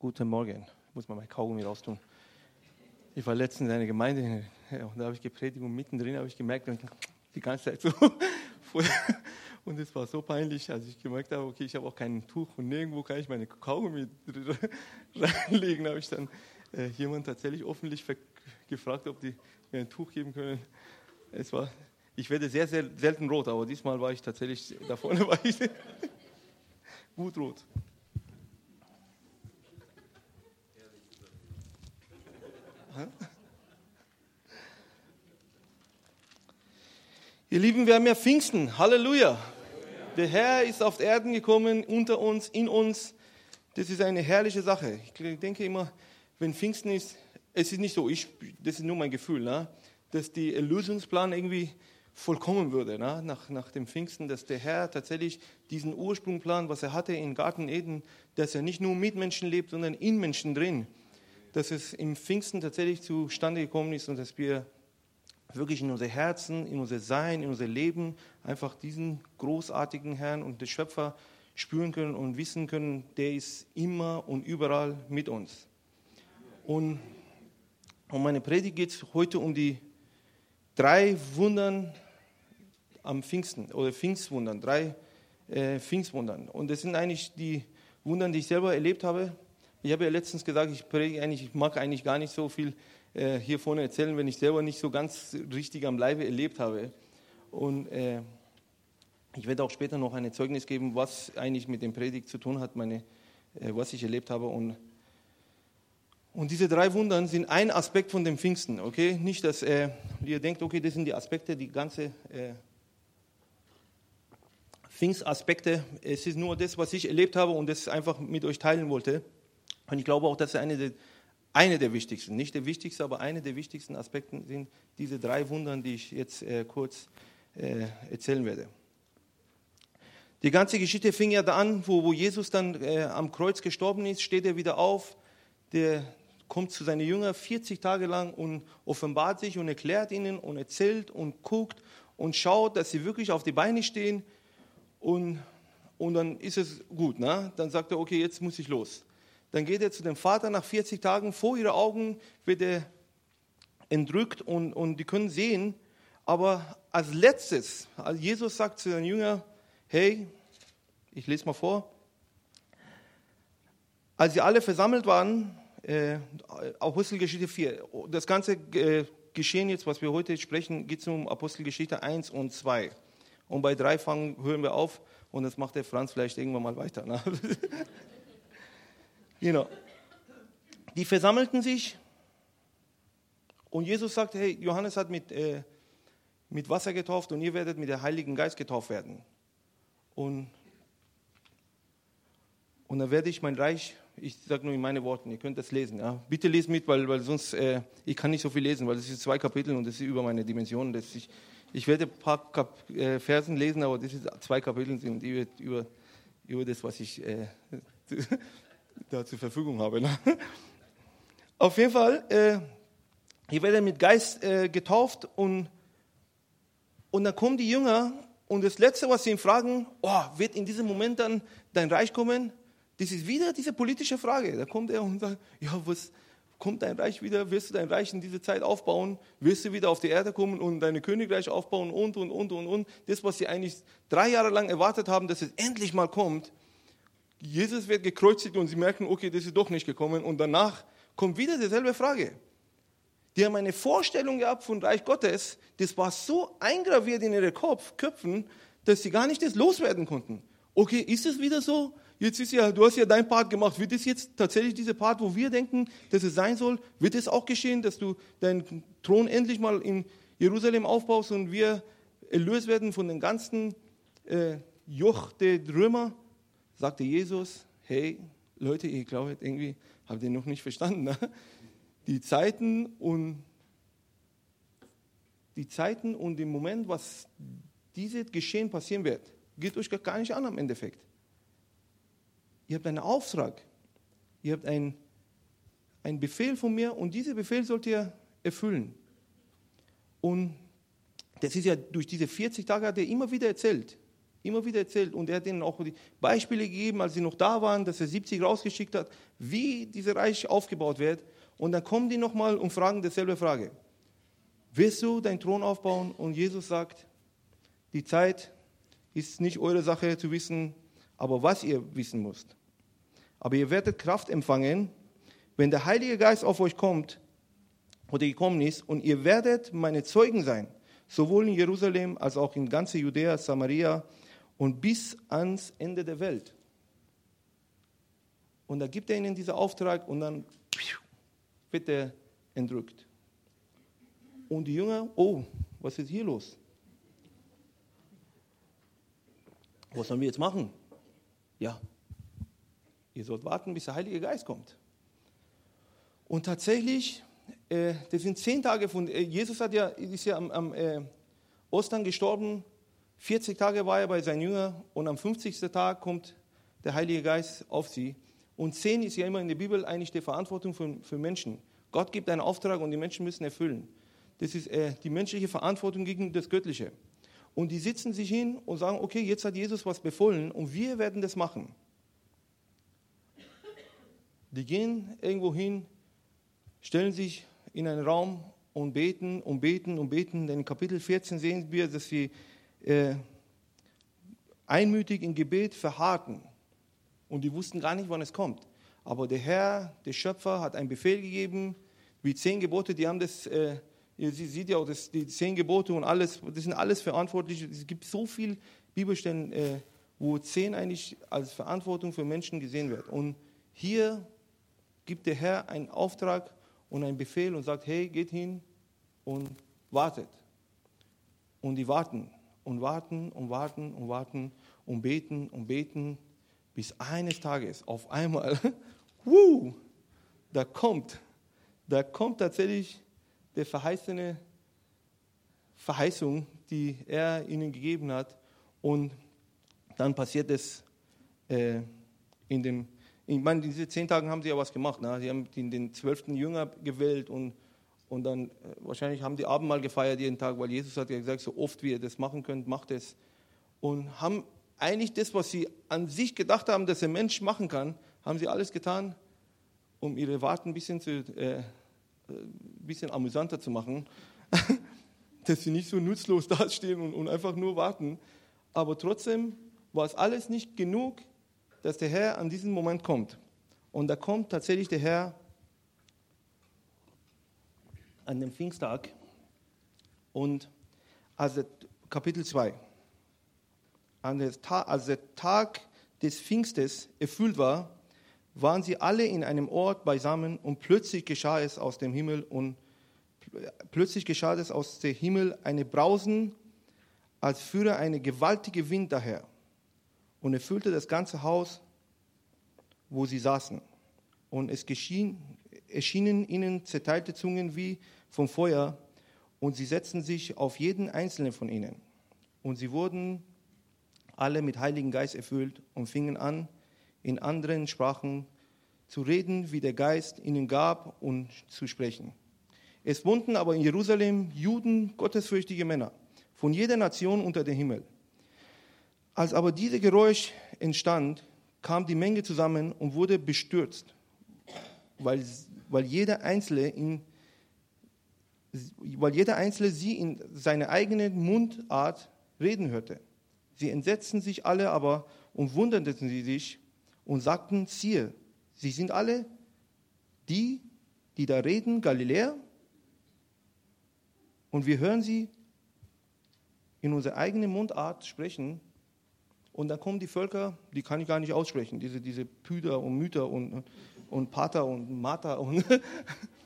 Guten Morgen. Ich muss mal mein Kaugummi raustun. Ich war letztens in einer Gemeinde und da habe ich gepredigt und mittendrin habe ich gemerkt, die ganze Zeit so. Und es war so peinlich, als ich gemerkt habe, okay, ich habe auch kein Tuch und nirgendwo kann ich meine Kaugummi reinlegen. Da habe ich dann äh, jemand tatsächlich öffentlich gefragt, ob die mir ein Tuch geben können. Es war, ich werde sehr, sehr selten rot, aber diesmal war ich tatsächlich, da vorne war ich gut rot. Ihr Lieben, wir haben ja Pfingsten. Halleluja. Der Herr ist auf Erden gekommen, unter uns, in uns. Das ist eine herrliche Sache. Ich denke immer, wenn Pfingsten ist, es ist nicht so, ich, das ist nur mein Gefühl, ne, dass der Erlösungsplan irgendwie vollkommen würde ne, nach, nach dem Pfingsten, dass der Herr tatsächlich diesen Ursprungplan, was er hatte in Garten Eden, dass er nicht nur mit Menschen lebt, sondern in Menschen drin dass es im Pfingsten tatsächlich zustande gekommen ist und dass wir wirklich in unser Herzen, in unser Sein, in unser Leben einfach diesen großartigen Herrn und den Schöpfer spüren können und wissen können, der ist immer und überall mit uns. Und um meine Predigt geht heute um die drei Wundern am Pfingsten oder Pfingstwundern, drei äh, Pfingstwundern. Und das sind eigentlich die Wundern, die ich selber erlebt habe ich habe ja letztens gesagt, ich, eigentlich, ich mag eigentlich gar nicht so viel äh, hier vorne erzählen, wenn ich selber nicht so ganz richtig am Leibe erlebt habe. Und äh, ich werde auch später noch ein Zeugnis geben, was eigentlich mit dem Predigt zu tun hat, meine, äh, was ich erlebt habe. Und, und diese drei Wundern sind ein Aspekt von dem Pfingsten. Okay? Nicht, dass äh, ihr denkt, okay, das sind die Aspekte, die ganze äh, Pfingstaspekte. Es ist nur das, was ich erlebt habe und das einfach mit euch teilen wollte. Und ich glaube auch, dass eine der, eine der wichtigsten, nicht der wichtigste, aber eine der wichtigsten Aspekte sind diese drei Wundern, die ich jetzt äh, kurz äh, erzählen werde. Die ganze Geschichte fing ja da an, wo, wo Jesus dann äh, am Kreuz gestorben ist, steht er wieder auf, der kommt zu seinen Jüngern 40 Tage lang und offenbart sich und erklärt ihnen und erzählt und guckt und schaut, dass sie wirklich auf die Beine stehen und, und dann ist es gut. Ne? Dann sagt er, okay, jetzt muss ich los. Dann geht er zu dem Vater nach 40 Tagen. Vor ihren Augen wird er entrückt und, und die können sehen. Aber als letztes, als Jesus sagt zu den Jüngern, hey, ich lese mal vor, als sie alle versammelt waren, äh, Apostelgeschichte 4, das ganze äh, Geschehen jetzt, was wir heute sprechen, geht es um Apostelgeschichte 1 und 2. Und bei 3 fangen, hören wir auf und das macht der Franz vielleicht irgendwann mal weiter. Ne? Genau. Die versammelten sich und Jesus sagt, hey, Johannes hat mit, äh, mit Wasser getauft und ihr werdet mit dem Heiligen Geist getauft werden. Und, und dann werde ich mein Reich, ich sage nur in meine Worten, ihr könnt das lesen. Ja? Bitte lest mit, weil, weil sonst, äh, ich kann nicht so viel lesen, weil es ist zwei Kapitel und das ist über meine Dimensionen. Ich, ich werde ein paar Kap äh, Versen lesen, aber das ist zwei Kapitel sind über, über, über das, was ich äh, da zur Verfügung habe. Ne? Auf jeden Fall, äh, hier wird er mit Geist äh, getauft und, und dann kommen die Jünger und das Letzte, was sie ihn fragen, oh, wird in diesem Moment dann dein Reich kommen? Das ist wieder diese politische Frage. Da kommt er und sagt, ja, was kommt dein Reich wieder? Wirst du dein Reich in dieser Zeit aufbauen? Wirst du wieder auf die Erde kommen und deine Königreich aufbauen und, und, und, und, und. Das, was sie eigentlich drei Jahre lang erwartet haben, dass es endlich mal kommt, Jesus wird gekreuzigt und sie merken, okay, das ist doch nicht gekommen. Und danach kommt wieder dieselbe Frage. Die haben eine Vorstellung gehabt von Reich Gottes, das war so eingraviert in ihre Kopf, Köpfen, dass sie gar nicht das loswerden konnten. Okay, ist es wieder so? Jetzt ist ja, du hast ja dein Part gemacht. Wird es jetzt tatsächlich dieser Part, wo wir denken, dass es sein soll, wird es auch geschehen, dass du deinen Thron endlich mal in Jerusalem aufbaust und wir erlöst werden von den ganzen äh, Joch der Römer? Sagte Jesus, hey Leute, ihr glaubt irgendwie, habt ihr noch nicht verstanden, ne? die Zeiten und die Zeiten und den Moment, was dieses Geschehen passieren wird, geht euch gar nicht an am Endeffekt. Ihr habt einen Auftrag, ihr habt einen, einen Befehl von mir und diesen Befehl sollt ihr erfüllen. Und das ist ja durch diese 40 Tage hat er immer wieder erzählt, immer wieder erzählt. Und er hat ihnen auch die Beispiele gegeben, als sie noch da waren, dass er 70 rausgeschickt hat, wie dieses Reich aufgebaut wird. Und dann kommen die nochmal und fragen dieselbe Frage. Wirst du deinen Thron aufbauen? Und Jesus sagt, die Zeit ist nicht eure Sache zu wissen, aber was ihr wissen müsst. Aber ihr werdet Kraft empfangen, wenn der Heilige Geist auf euch kommt oder gekommen ist und ihr werdet meine Zeugen sein, sowohl in Jerusalem als auch in ganz Judäa, Samaria und bis ans Ende der Welt. Und da gibt er ihnen diesen Auftrag und dann wird er entrückt. Und die Jünger, oh, was ist hier los? Was sollen wir jetzt machen? Ja, ihr sollt warten, bis der Heilige Geist kommt. Und tatsächlich, äh, das sind zehn Tage von, äh, Jesus hat ja, ist ja am, am äh, Ostern gestorben, 40 Tage war er bei seinen Jüngern und am 50. Tag kommt der Heilige Geist auf sie. Und zehn ist ja immer in der Bibel eigentlich die Verantwortung für, für Menschen. Gott gibt einen Auftrag und die Menschen müssen erfüllen. Das ist äh, die menschliche Verantwortung gegen das Göttliche. Und die sitzen sich hin und sagen, okay, jetzt hat Jesus was befohlen und wir werden das machen. Die gehen irgendwo hin, stellen sich in einen Raum und beten und beten und beten. Denn in Kapitel 14 sehen wir, dass sie äh, einmütig im Gebet verharrten. Und die wussten gar nicht, wann es kommt. Aber der Herr, der Schöpfer, hat einen Befehl gegeben, wie zehn Gebote, die haben das, äh, ihr seht ja auch, das, die zehn Gebote und alles, das sind alles verantwortlich. Es gibt so viele Bibelstellen, äh, wo zehn eigentlich als Verantwortung für Menschen gesehen wird. Und hier gibt der Herr einen Auftrag und einen Befehl und sagt, hey, geht hin und wartet. Und die warten und warten und warten und warten und beten und beten, bis eines Tages auf einmal, wuh, da kommt, da kommt tatsächlich der verheißene Verheißung, die er ihnen gegeben hat. Und dann passiert es äh, in dem ich meine, diese zehn Tage haben sie ja was gemacht. Ne? Sie haben den, den zwölften Jünger gewählt und, und dann äh, wahrscheinlich haben die Abendmahl gefeiert jeden Tag, weil Jesus hat ja gesagt, so oft wie ihr das machen könnt, macht es. Und haben eigentlich das, was sie an sich gedacht haben, dass ein Mensch machen kann, haben sie alles getan, um ihre Warten ein bisschen, zu, äh, ein äh, bisschen amüsanter zu machen, dass sie nicht so nutzlos dastehen und, und einfach nur warten. Aber trotzdem war es alles nicht genug, dass der Herr an diesen Moment kommt. Und da kommt tatsächlich der Herr an dem Pfingsttag und als Kapitel 2, als der Tag des Pfingstes erfüllt war, waren sie alle in einem Ort beisammen und plötzlich geschah es aus dem Himmel und plötzlich geschah es aus dem Himmel eine Brausen, als führe eine gewaltige Wind daher und erfüllte das ganze Haus, wo sie saßen. Und es geschehen, erschienen ihnen zerteilte Zungen wie vom Feuer, und sie setzten sich auf jeden einzelnen von ihnen. Und sie wurden alle mit Heiligen Geist erfüllt und fingen an, in anderen Sprachen zu reden, wie der Geist ihnen gab, und zu sprechen. Es wohnten aber in Jerusalem Juden, gottesfürchtige Männer, von jeder Nation unter dem Himmel. Als aber dieses Geräusch entstand, kam die Menge zusammen und wurde bestürzt, weil, weil, jeder Einzelne in, weil jeder Einzelne sie in seiner eigenen Mundart reden hörte. Sie entsetzten sich alle aber und wunderten sie sich und sagten, siehe, sie sind alle die, die da reden, Galiläer, und wir hören sie in unserer eigenen Mundart sprechen und dann kommen die Völker, die kann ich gar nicht aussprechen, diese, diese Püder und Mütter und, und Pater und Mata. Und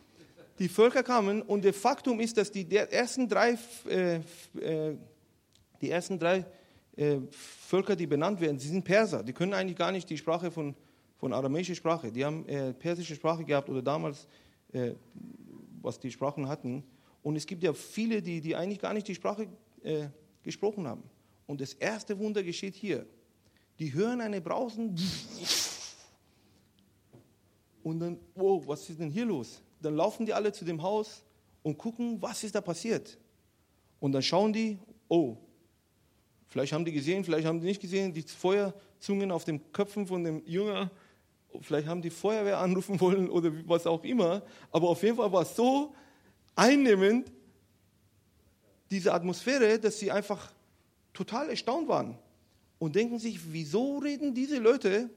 die Völker kamen und der Faktum ist, dass die ersten drei, äh, äh, die ersten drei äh, Völker, die benannt werden, sie sind Perser. Die können eigentlich gar nicht die Sprache von, von aramäischer Sprache. Die haben äh, persische Sprache gehabt oder damals, äh, was die Sprachen hatten. Und es gibt ja viele, die, die eigentlich gar nicht die Sprache äh, gesprochen haben. Und das erste Wunder geschieht hier. Die hören eine Brausen. Und dann, wow, was ist denn hier los? Dann laufen die alle zu dem Haus und gucken, was ist da passiert. Und dann schauen die, oh, Vielleicht haben die gesehen, vielleicht haben die nicht gesehen, die Feuerzungen auf den Köpfen von dem Jünger. Vielleicht haben die Feuerwehr anrufen wollen oder was auch immer. Aber auf jeden Fall war es so einnehmend, diese Atmosphäre, dass sie einfach total erstaunt waren und denken sich, wieso reden diese Leute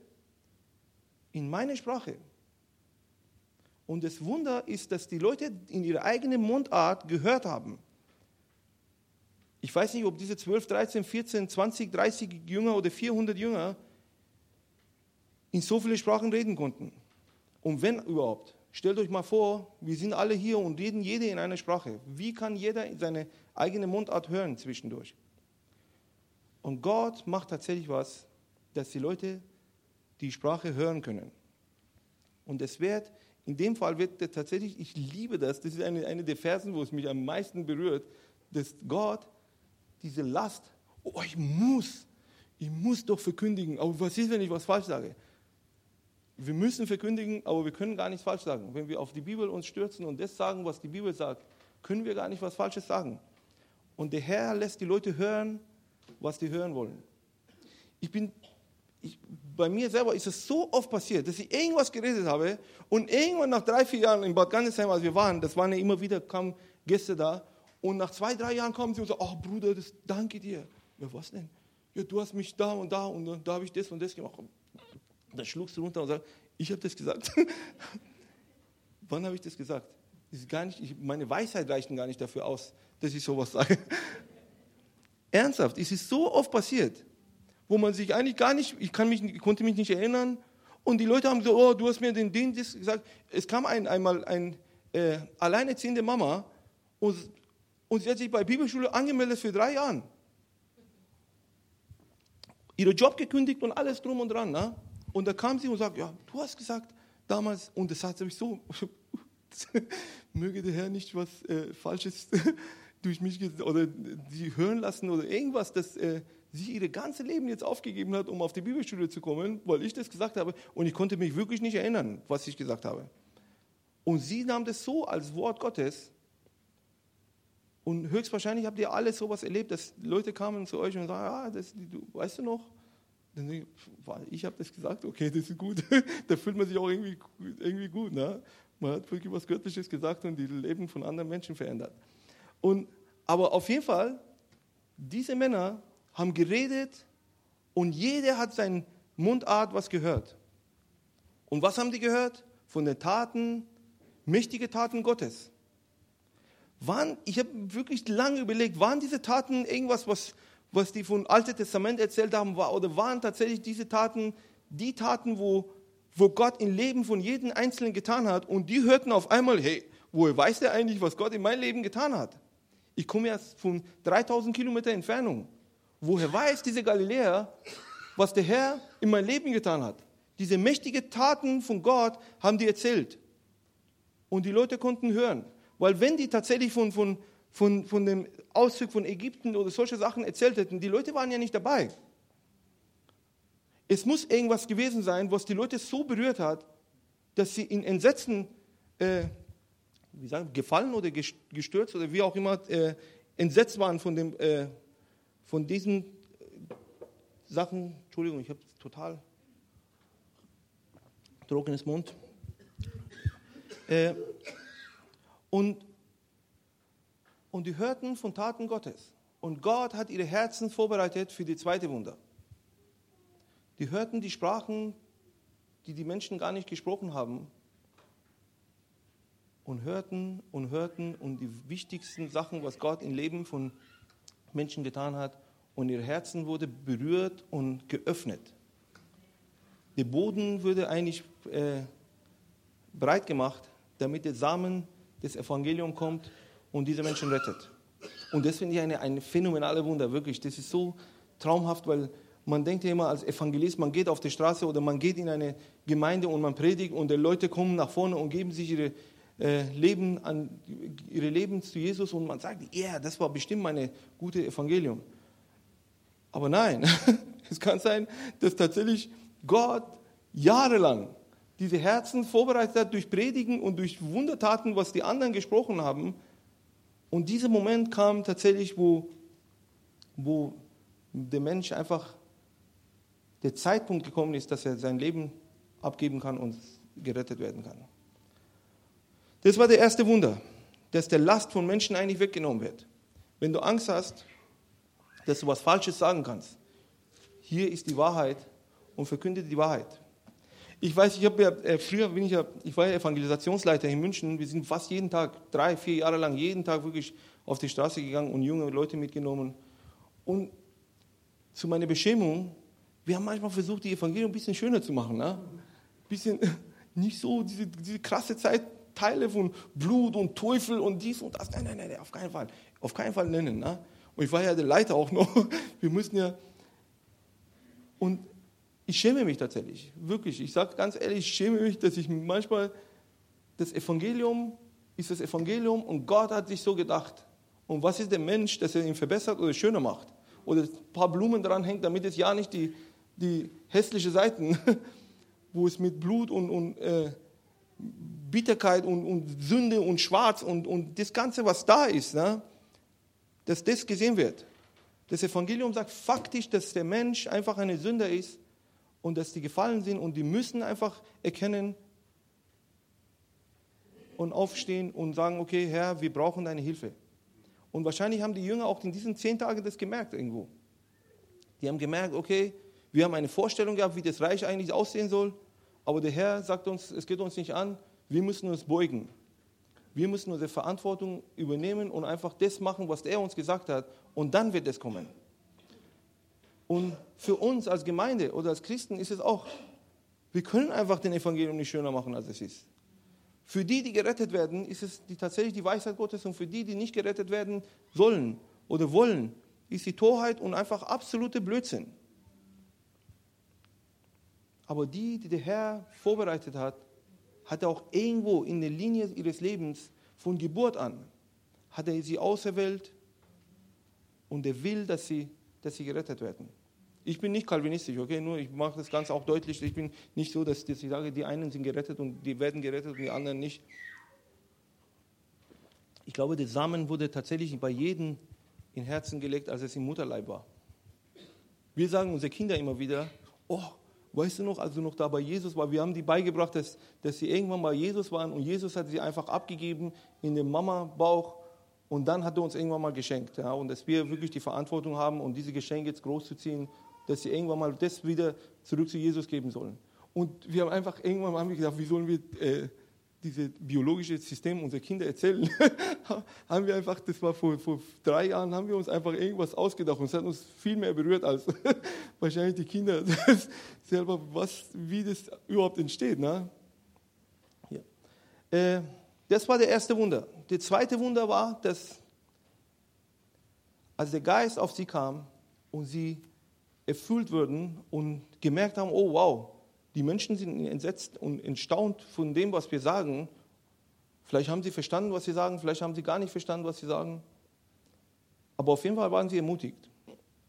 in meine Sprache? Und das Wunder ist, dass die Leute in ihrer eigenen Mundart gehört haben. Ich weiß nicht, ob diese 12, 13, 14, 20, 30 Jünger oder 400 Jünger in so viele Sprachen reden konnten. Und wenn überhaupt, stellt euch mal vor, wir sind alle hier und reden jede in einer Sprache. Wie kann jeder seine eigene Mundart hören zwischendurch? Und Gott macht tatsächlich was, dass die Leute die Sprache hören können. Und es wird, in dem Fall wird tatsächlich, ich liebe das, das ist eine, eine der Versen, wo es mich am meisten berührt, dass Gott diese Last, oh, ich muss, ich muss doch verkündigen, aber was ist, wenn ich was falsch sage? Wir müssen verkündigen, aber wir können gar nichts falsch sagen. Wenn wir auf die Bibel uns stürzen und das sagen, was die Bibel sagt, können wir gar nicht was Falsches sagen. Und der Herr lässt die Leute hören, was die hören wollen. Ich bin, bei mir selber ist es so oft passiert, dass ich irgendwas geredet habe und irgendwann nach drei, vier Jahren in Bad Gannesheim, als wir waren, das waren ja immer wieder, kamen Gäste da und nach zwei, drei Jahren kommen sie und sagen, ach Bruder, das, danke dir. Ja, was denn? Ja, du hast mich da und da und da habe ich das und das gemacht. Dann schluckst du runter und sagst, ich habe das gesagt. Wann habe ich das gesagt? Ist gar nicht, ich, meine Weisheit reicht gar nicht dafür aus, dass ich sowas sage. Ernsthaft, es ist so oft passiert, wo man sich eigentlich gar nicht, ich, kann mich, ich konnte mich nicht erinnern. Und die Leute haben gesagt, oh, du hast mir den, das gesagt. Es kam ein, einmal eine äh, alleinerziehende Mama und und sie hat sich bei Bibelschule angemeldet für drei Jahre. Ihren Job gekündigt und alles drum und dran. Ne? Und da kam sie und sagte, ja, du hast gesagt damals, und das hat sich so, möge der Herr nicht was äh, Falsches durch mich oder sie hören lassen oder irgendwas, dass äh, sie ihr ganzes Leben jetzt aufgegeben hat, um auf die Bibelschule zu kommen, weil ich das gesagt habe. Und ich konnte mich wirklich nicht erinnern, was ich gesagt habe. Und sie nahm das so als Wort Gottes und höchstwahrscheinlich habt ihr alle sowas erlebt, dass Leute kamen zu euch und sagen, ah, das, du, weißt du noch? Dann ich, ich habe das gesagt, okay, das ist gut. da fühlt man sich auch irgendwie, irgendwie gut. Ne? Man hat wirklich was Göttliches gesagt und die Leben von anderen Menschen verändert. Und, aber auf jeden Fall, diese Männer haben geredet und jeder hat seine Mundart was gehört. Und was haben die gehört? Von den Taten, mächtige Taten Gottes. Waren, ich habe wirklich lange überlegt, waren diese Taten irgendwas, was, was die von Alten Testament erzählt haben, war, oder waren tatsächlich diese Taten die Taten, wo, wo Gott im Leben von jedem Einzelnen getan hat und die hörten auf einmal, hey, woher weiß der eigentlich, was Gott in meinem Leben getan hat? Ich komme erst von 3000 Kilometer Entfernung. Woher weiß diese Galiläer, was der Herr in meinem Leben getan hat? Diese mächtigen Taten von Gott haben die erzählt. Und die Leute konnten hören. Weil wenn die tatsächlich von, von, von, von dem Auszug von Ägypten oder solche Sachen erzählt hätten, die Leute waren ja nicht dabei. Es muss irgendwas gewesen sein, was die Leute so berührt hat, dass sie in Entsetzen äh, wie sagen, gefallen oder gestürzt oder wie auch immer äh, entsetzt waren von, dem, äh, von diesen Sachen. Entschuldigung, ich habe total trockenes Mund. Äh, und, und die hörten von Taten Gottes. Und Gott hat ihre Herzen vorbereitet für die zweite Wunder. Die hörten die Sprachen, die die Menschen gar nicht gesprochen haben. Und hörten und hörten und die wichtigsten Sachen, was Gott im Leben von Menschen getan hat. Und ihr Herzen wurde berührt und geöffnet. Der Boden wurde eigentlich äh, breit gemacht, damit der Samen das Evangelium kommt und diese Menschen rettet. Und das finde ich eine, ein phänomenales Wunder, wirklich. Das ist so traumhaft, weil man denkt ja immer als Evangelist, man geht auf die Straße oder man geht in eine Gemeinde und man predigt und die Leute kommen nach vorne und geben sich ihre äh, Leben an ihre Leben zu Jesus und man sagt, ja, yeah, das war bestimmt meine gute Evangelium. Aber nein, es kann sein, dass tatsächlich Gott jahrelang diese Herzen vorbereitet hat durch Predigen und durch Wundertaten, was die anderen gesprochen haben. Und dieser Moment kam tatsächlich, wo, wo, der Mensch einfach der Zeitpunkt gekommen ist, dass er sein Leben abgeben kann und gerettet werden kann. Das war der erste Wunder, dass der Last von Menschen eigentlich weggenommen wird. Wenn du Angst hast, dass du was Falsches sagen kannst, hier ist die Wahrheit und verkünde die Wahrheit. Ich weiß, ich habe ja äh, früher bin ich ja, ich war ja Evangelisationsleiter in München. Wir sind fast jeden Tag, drei, vier Jahre lang, jeden Tag wirklich auf die Straße gegangen und junge Leute mitgenommen. Und zu meiner Beschämung, wir haben manchmal versucht, die Evangelium ein bisschen schöner zu machen. Ne? Ein bisschen nicht so diese, diese krasse Zeitteile von Blut und Teufel und dies und das. Nein, nein, nein, auf keinen Fall. Auf keinen Fall nennen. Ne? Und ich war ja der Leiter auch noch. Wir mussten ja. Und ich schäme mich tatsächlich, wirklich. Ich sage ganz ehrlich, ich schäme mich, dass ich manchmal das Evangelium ist das Evangelium und Gott hat sich so gedacht. Und was ist der Mensch, dass er ihn verbessert oder schöner macht? Oder ein paar Blumen dran hängt, damit es ja nicht die, die hässlichen Seiten, wo es mit Blut und, und äh, Bitterkeit und, und, Sünde und Schwarz und, und das Ganze, was da ist, ne, dass das gesehen wird. Das Evangelium sagt faktisch, dass der Mensch einfach eine Sünder ist und dass die gefallen sind und die müssen einfach erkennen und aufstehen und sagen, okay, Herr, wir brauchen deine Hilfe. Und wahrscheinlich haben die Jünger auch in diesen zehn Tagen das gemerkt irgendwo. Die haben gemerkt, okay, wir haben eine Vorstellung gehabt, wie das Reich eigentlich aussehen soll, aber der Herr sagt uns, es geht uns nicht an, wir müssen uns beugen. Wir müssen unsere Verantwortung übernehmen und einfach das machen, was er uns gesagt hat, und dann wird es kommen. Und für uns als Gemeinde oder als Christen ist es auch, wir können einfach den Evangelium nicht schöner machen, als es ist. Für die, die gerettet werden, ist es die, tatsächlich die Weisheit Gottes und für die, die nicht gerettet werden sollen oder wollen, ist die Torheit und einfach absolute Blödsinn. Aber die, die der Herr vorbereitet hat, hat er auch irgendwo in der Linie ihres Lebens von Geburt an, hat er sie auserwählt und er will, dass sie dass sie gerettet werden. Ich bin nicht kalvinistisch, okay, nur ich mache das Ganze auch deutlich. Ich bin nicht so, dass, ich sage, die einen sind gerettet und die werden gerettet und die anderen nicht. Ich glaube, der Samen wurde tatsächlich bei jedem in Herzen gelegt, als es im Mutterleib war. Wir sagen unsere Kinder immer wieder, oh, weißt du noch, als du noch da bei Jesus war, wir haben die beigebracht, dass, dass sie irgendwann bei Jesus waren und Jesus hat sie einfach abgegeben in den Mama-Bauch und dann hat er uns irgendwann mal geschenkt. Ja, und dass wir wirklich die Verantwortung haben, um diese Geschenke jetzt großzuziehen, dass sie irgendwann mal das wieder zurück zu Jesus geben sollen. Und wir haben einfach irgendwann mal gedacht, wie sollen wir äh, dieses biologische System unserer Kinder erzählen? haben wir einfach, das war vor, vor drei Jahren, haben wir uns einfach irgendwas ausgedacht und es hat uns viel mehr berührt als wahrscheinlich die Kinder selber, was, wie das überhaupt entsteht. Ne? Ja. Äh, das war der erste Wunder. Das zweite Wunder war, dass als der Geist auf sie kam und sie erfüllt wurden und gemerkt haben, oh wow, die Menschen sind entsetzt und entstaunt von dem, was wir sagen. Vielleicht haben sie verstanden, was sie sagen, vielleicht haben sie gar nicht verstanden, was sie sagen. Aber auf jeden Fall waren sie ermutigt.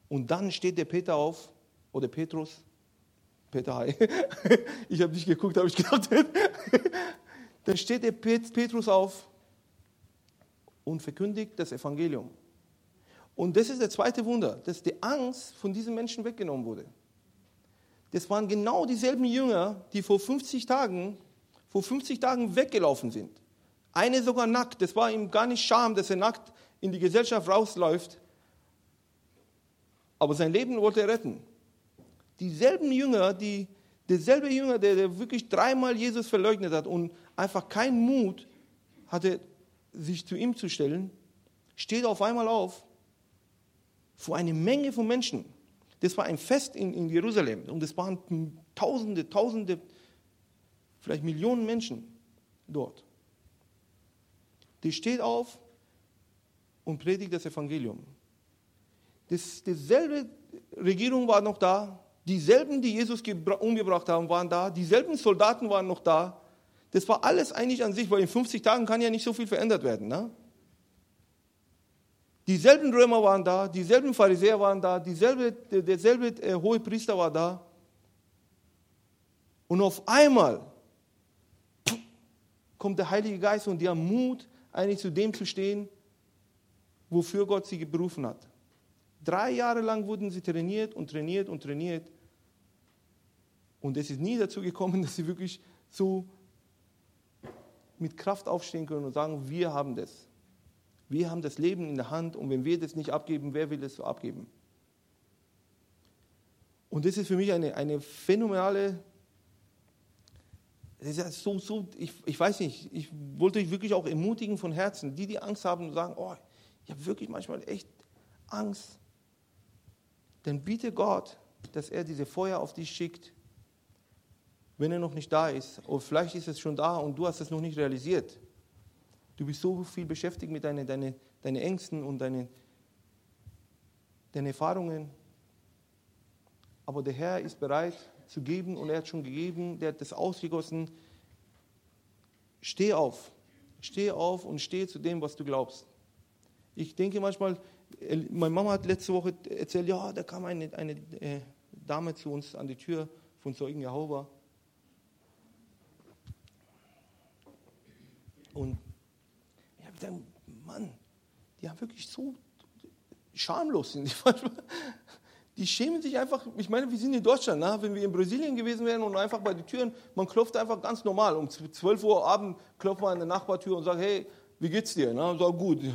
Und dann steht der Peter auf, oder Petrus, Peter, hi. Ich habe nicht geguckt, habe ich gedacht. Dann steht der Petrus auf und verkündigt das Evangelium. Und das ist das zweite Wunder, dass die Angst von diesen Menschen weggenommen wurde. Das waren genau dieselben Jünger, die vor 50 Tagen, vor 50 Tagen weggelaufen sind. Eine sogar nackt. Das war ihm gar nicht Scham, dass er nackt in die Gesellschaft rausläuft. Aber sein Leben wollte er retten. Dieselben Jünger, die, derselbe Jünger, der, der wirklich dreimal Jesus verleugnet hat und einfach keinen Mut hatte, sich zu ihm zu stellen, steht auf einmal auf vor eine Menge von Menschen. Das war ein Fest in, in Jerusalem und es waren Tausende, Tausende, vielleicht Millionen Menschen dort. Die steht auf und predigt das Evangelium. Das, dieselbe Regierung war noch da, dieselben, die Jesus umgebracht haben, waren da, dieselben Soldaten waren noch da, das war alles eigentlich an sich, weil in 50 Tagen kann ja nicht so viel verändert werden. Ne? Dieselben Römer waren da, dieselben Pharisäer waren da, dieselbe, derselbe äh, hohe Priester war da. Und auf einmal kommt der Heilige Geist und die haben Mut, eigentlich zu dem zu stehen, wofür Gott sie berufen hat. Drei Jahre lang wurden sie trainiert und trainiert und trainiert. Und es ist nie dazu gekommen, dass sie wirklich so mit Kraft aufstehen können und sagen, wir haben das. Wir haben das Leben in der Hand und wenn wir das nicht abgeben, wer will das so abgeben? Und das ist für mich eine, eine phänomenale, das ist ja so, so ich, ich weiß nicht, ich wollte euch wirklich auch ermutigen von Herzen, die, die Angst haben und sagen, oh, ich habe wirklich manchmal echt Angst. Dann biete Gott, dass er diese Feuer auf dich schickt, wenn er noch nicht da ist. Oder vielleicht ist es schon da und du hast es noch nicht realisiert. Du bist so viel beschäftigt mit deinen deine, deine Ängsten und deinen deine Erfahrungen. Aber der Herr ist bereit zu geben und er hat schon gegeben, der hat das ausgegossen. Steh auf, steh auf und steh zu dem, was du glaubst. Ich denke manchmal, meine Mama hat letzte Woche erzählt, ja, da kam eine, eine äh, Dame zu uns an die Tür von Zeugen Jehova. Und habe gedacht, Mann, die haben wirklich so schamlos sind. Die schämen sich einfach. Ich meine, wir sind in Deutschland. Ne? Wenn wir in Brasilien gewesen wären und einfach bei den Türen, man klopft einfach ganz normal. Um 12 Uhr Abend klopft man an der Nachbartür und sagt, hey, wie geht's dir? Ne? Und sagt, gut.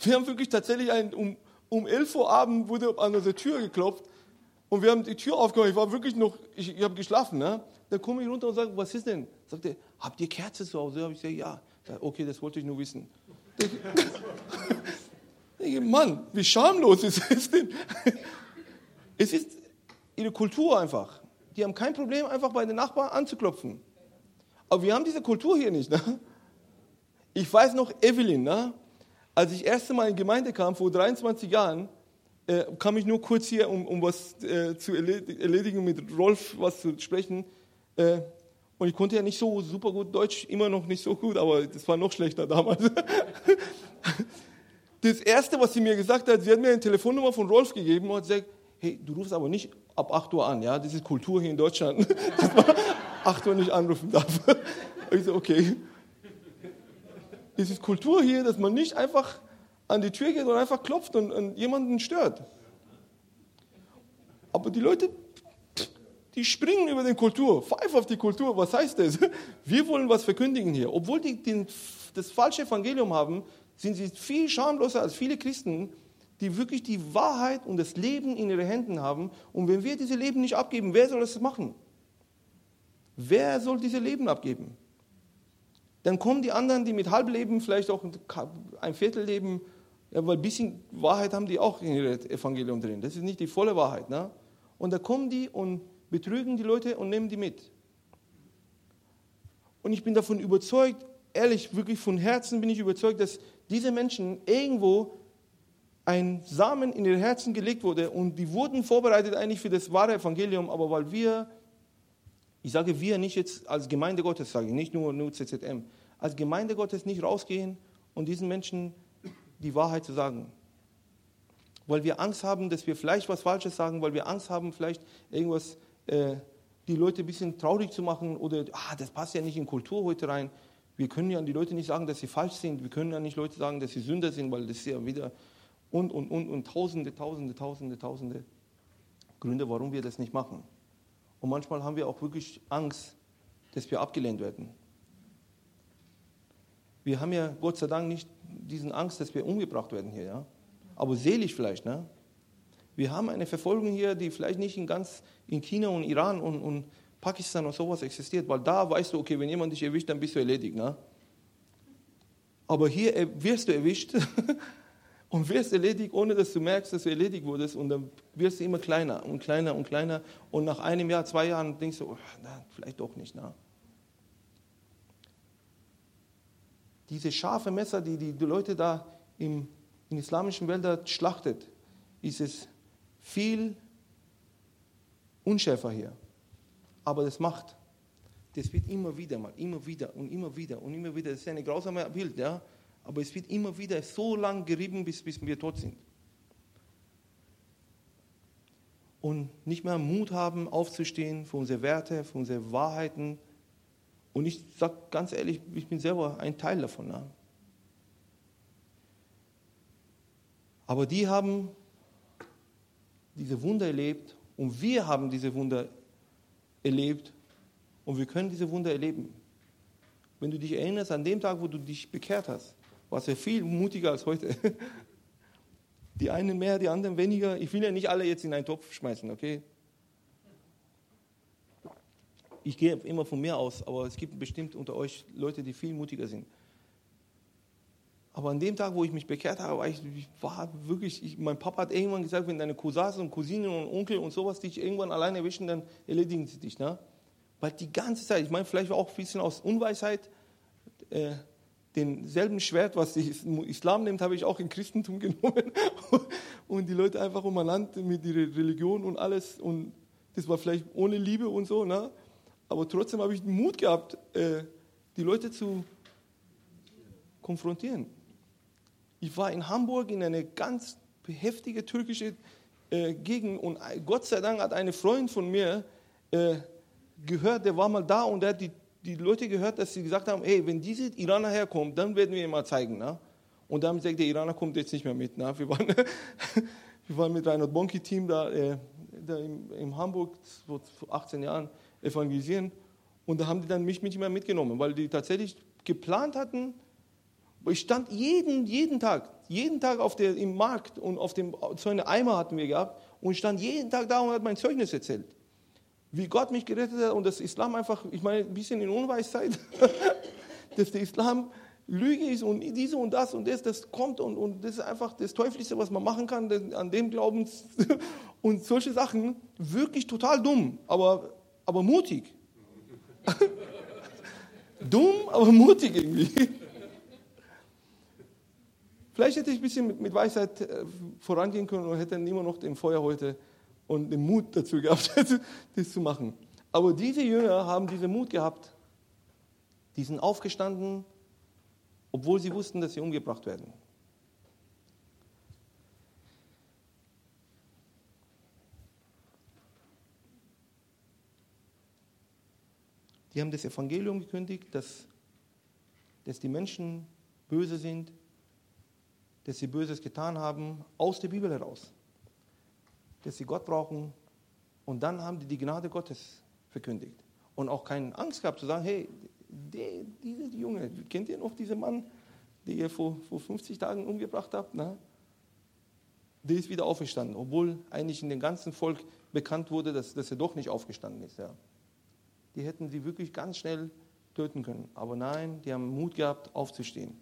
wir haben wirklich tatsächlich ein, um, um 11 Uhr Abend wurde an unsere Tür geklopft und wir haben die Tür aufgemacht. Ich war wirklich noch, ich, ich habe geschlafen. Ne? Dann komme ich runter und sage, was ist denn? Sagt er, habt ihr Kerze zu Hause? Habe ich gesagt, ja. Okay, das wollte ich nur wissen. denke, Mann, wie schamlos ist es denn? Es ist ihre Kultur einfach. Die haben kein Problem, einfach bei den Nachbarn anzuklopfen. Aber wir haben diese Kultur hier nicht. Ne? Ich weiß noch, Evelyn, ne? als ich das erste Mal in die Gemeinde kam, vor 23 Jahren, äh, kam ich nur kurz hier, um, um was äh, zu erledigen, mit Rolf was zu sprechen. Äh, und ich konnte ja nicht so super gut Deutsch, immer noch nicht so gut, aber das war noch schlechter damals. Das Erste, was sie mir gesagt hat, sie hat mir eine Telefonnummer von Rolf gegeben und hat gesagt, hey, du rufst aber nicht ab 8 Uhr an, ja, das ist Kultur hier in Deutschland, dass man 8 Uhr nicht anrufen darf. Ich so, okay. Es ist Kultur hier, dass man nicht einfach an die Tür geht und einfach klopft und, und jemanden stört. Aber die Leute, die springen über die Kultur, pfeif auf die Kultur, was heißt das? Wir wollen was verkündigen hier. Obwohl die den, das falsche Evangelium haben, sind sie viel schamloser als viele Christen, die wirklich die Wahrheit und das Leben in ihren Händen haben. Und wenn wir diese Leben nicht abgeben, wer soll das machen? Wer soll diese Leben abgeben? Dann kommen die anderen, die mit Halbleben, vielleicht auch ein Viertel leben, ja, weil ein bisschen Wahrheit haben die auch in ihrem Evangelium drin. Das ist nicht die volle Wahrheit. Ne? Und da kommen die und betrügen die Leute und nehmen die mit. Und ich bin davon überzeugt, ehrlich, wirklich von Herzen bin ich überzeugt, dass diese Menschen irgendwo ein Samen in ihr Herzen gelegt wurde und die wurden vorbereitet eigentlich für das wahre Evangelium, aber weil wir, ich sage wir nicht jetzt als Gemeinde Gottes, sage ich nicht nur, nur CZM, als Gemeinde Gottes nicht rausgehen und diesen Menschen die Wahrheit zu sagen. Weil wir Angst haben, dass wir vielleicht was Falsches sagen, weil wir Angst haben, vielleicht irgendwas, äh, die Leute ein bisschen traurig zu machen oder, ah, das passt ja nicht in Kultur heute rein. Wir können ja die Leute nicht sagen, dass sie falsch sind. Wir können ja nicht Leute sagen, dass sie Sünder sind, weil das ist ja wieder und, und, und, und tausende, tausende, tausende, tausende Gründe, warum wir das nicht machen. Und manchmal haben wir auch wirklich Angst, dass wir abgelehnt werden. Wir haben ja Gott sei Dank nicht diesen Angst, dass wir umgebracht werden hier, ja. Aber seelisch vielleicht, ne? Wir haben eine Verfolgung hier, die vielleicht nicht in ganz in China und Iran und, und Pakistan und sowas existiert, weil da weißt du, okay, wenn jemand dich erwischt, dann bist du erledigt. Ne? Aber hier wirst du erwischt und wirst erledigt, ohne dass du merkst, dass du erledigt wurdest und dann wirst du immer kleiner und kleiner und kleiner und nach einem Jahr, zwei Jahren denkst du, oh, na, vielleicht doch nicht. Na. Diese scharfe Messer, die die, Leute da im, in islamischen Wäldern schlachtet, ist es viel unschärfer hier aber das macht. Das wird immer wieder mal, immer wieder und immer wieder und immer wieder. Das ist ein grausames Bild, ja. Aber es wird immer wieder so lang gerieben, bis, bis wir tot sind. Und nicht mehr Mut haben, aufzustehen für unsere Werte, für unsere Wahrheiten. Und ich sage ganz ehrlich, ich bin selber ein Teil davon. Ja. Aber die haben diese Wunder erlebt und wir haben diese Wunder erlebt und wir können diese Wunder erleben. Wenn du dich erinnerst an dem Tag, wo du dich bekehrt hast, warst du viel mutiger als heute. Die einen mehr, die anderen weniger. Ich will ja nicht alle jetzt in einen Topf schmeißen, okay? Ich gehe immer von mir aus, aber es gibt bestimmt unter euch Leute, die viel mutiger sind. Aber an dem Tag, wo ich mich bekehrt habe, war ich, ich war wirklich, ich, mein Papa hat irgendwann gesagt, wenn deine Cousins und Cousinen und Onkel und sowas dich irgendwann alleine erwischen, dann erledigen sie dich. Ne? Weil die ganze Zeit, ich meine, vielleicht auch ein bisschen aus Unweisheit, äh, denselben Schwert, was der Islam nimmt, habe ich auch im Christentum genommen. und die Leute einfach umeinander mit ihrer Religion und alles. Und das war vielleicht ohne Liebe und so. Ne? Aber trotzdem habe ich den Mut gehabt, äh, die Leute zu konfrontieren. Ich war in Hamburg in eine ganz heftige türkische äh, Gegend und Gott sei Dank hat eine Freundin von mir äh, gehört, der war mal da und der hat die, die Leute gehört, dass sie gesagt haben, hey, wenn diese Iraner herkommt, dann werden wir ihm mal zeigen. Na? Und dann gesagt, der Iraner kommt jetzt nicht mehr mit. Na? Wir, waren, wir waren mit Reinhard Bonki-Team da, äh, da in, in, Hamburg vor 18 Jahren evangelisieren und da haben die dann mich nicht mehr mitgenommen, weil die tatsächlich geplant hatten, ich stand jeden, jeden Tag, jeden Tag auf der, im Markt und auf dem, so eine Eimer hatten wir gehabt und stand jeden Tag da und hat mein Zeugnis erzählt. Wie Gott mich gerettet hat und das Islam einfach, ich meine, ein bisschen in Unweisheit, dass der Islam Lüge ist und diese und das und das, das kommt und, und das ist einfach das Teuflischste, was man machen kann, an dem Glauben und solche Sachen, wirklich total dumm, aber, aber mutig. dumm, aber mutig irgendwie. Vielleicht hätte ich ein bisschen mit, Weisheit äh, vorangehen können und hätte dann immer noch den Feuer heute und den Mut dazu gehabt, das zu machen. Aber diese Jünger haben diesen Mut gehabt. Die sind aufgestanden, obwohl sie wussten, dass sie umgebracht werden. Die haben das Evangelium gekündigt, dass, dass die Menschen böse sind, dass sie Böses getan haben, aus der Bibel heraus. Dass sie Gott brauchen. Und dann haben die die Gnade Gottes verkündigt. Und auch keine Angst gehabt zu sagen, hey, der, dieser Junge, kennt ihr noch diesen Mann, den ihr vor, vor 50 Tagen umgebracht habt? Na? Der ist wieder auferstanden, obwohl eigentlich in dem ganzen Volk bekannt wurde, dass, dass er doch nicht aufgestanden ist. Ja. Die hätten sie wirklich ganz schnell töten können. Aber nein, die haben Mut gehabt, aufzustehen.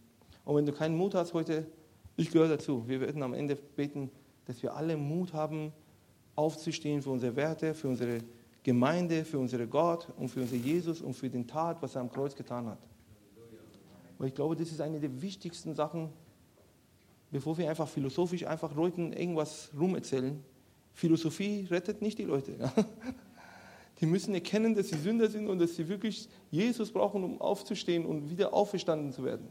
Und wenn du keinen Mut hast heute, ich gehöre dazu. Wir werden am Ende beten, dass wir alle Mut haben, aufzustehen für unsere Werte, für unsere Gemeinde, für unseren Gott und für unseren Jesus und für den Tat, was er am Kreuz getan hat. Und ich glaube, das ist eine der wichtigsten Sachen, bevor wir einfach philosophisch einfach Leuten irgendwas rumerzählen. Philosophie rettet nicht die Leute. Die müssen erkennen, dass sie Sünder sind und dass sie wirklich Jesus brauchen, um aufzustehen und wieder auferstanden zu werden.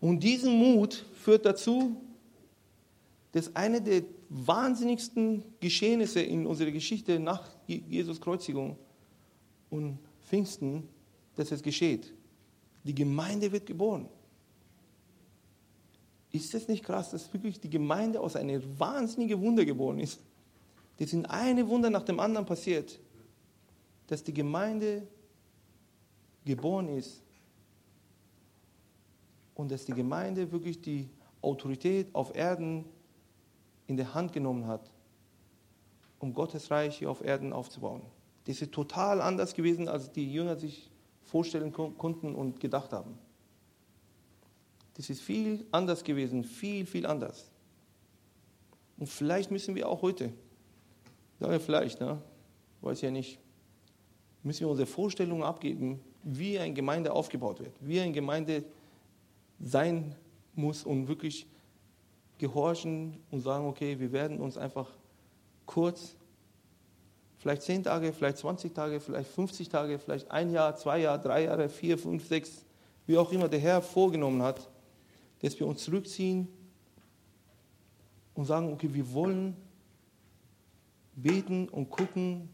Und diesen Mut führt dazu, dass eine der wahnsinnigsten Geschehnisse in unserer Geschichte nach Jesus Kreuzigung und Pfingsten, dass es geschieht. Die Gemeinde wird geboren. Ist das nicht krass, dass wirklich die Gemeinde aus einem wahnsinnigen Wunder geboren ist? Das sind eine Wunder nach dem anderen passiert, dass die Gemeinde geboren ist und dass die Gemeinde wirklich die Autorität auf Erden in der Hand genommen hat, um Gottes Reich hier auf Erden aufzubauen. Das ist total anders gewesen, als die Jünger sich vorstellen konnten und gedacht haben. Das ist viel anders gewesen, viel, viel anders. Und vielleicht müssen wir auch heute, ja, vielleicht, ne? weiß ja nicht, müssen wir unsere Vorstellungen abgeben, wie eine Gemeinde aufgebaut wird, wie eine Gemeinde sein muss und wirklich gehorchen und sagen, okay, wir werden uns einfach kurz, vielleicht 10 Tage, vielleicht 20 Tage, vielleicht 50 Tage, vielleicht ein Jahr, zwei Jahre, drei Jahre, vier, fünf, sechs, wie auch immer der Herr vorgenommen hat, dass wir uns zurückziehen und sagen, okay, wir wollen beten und gucken,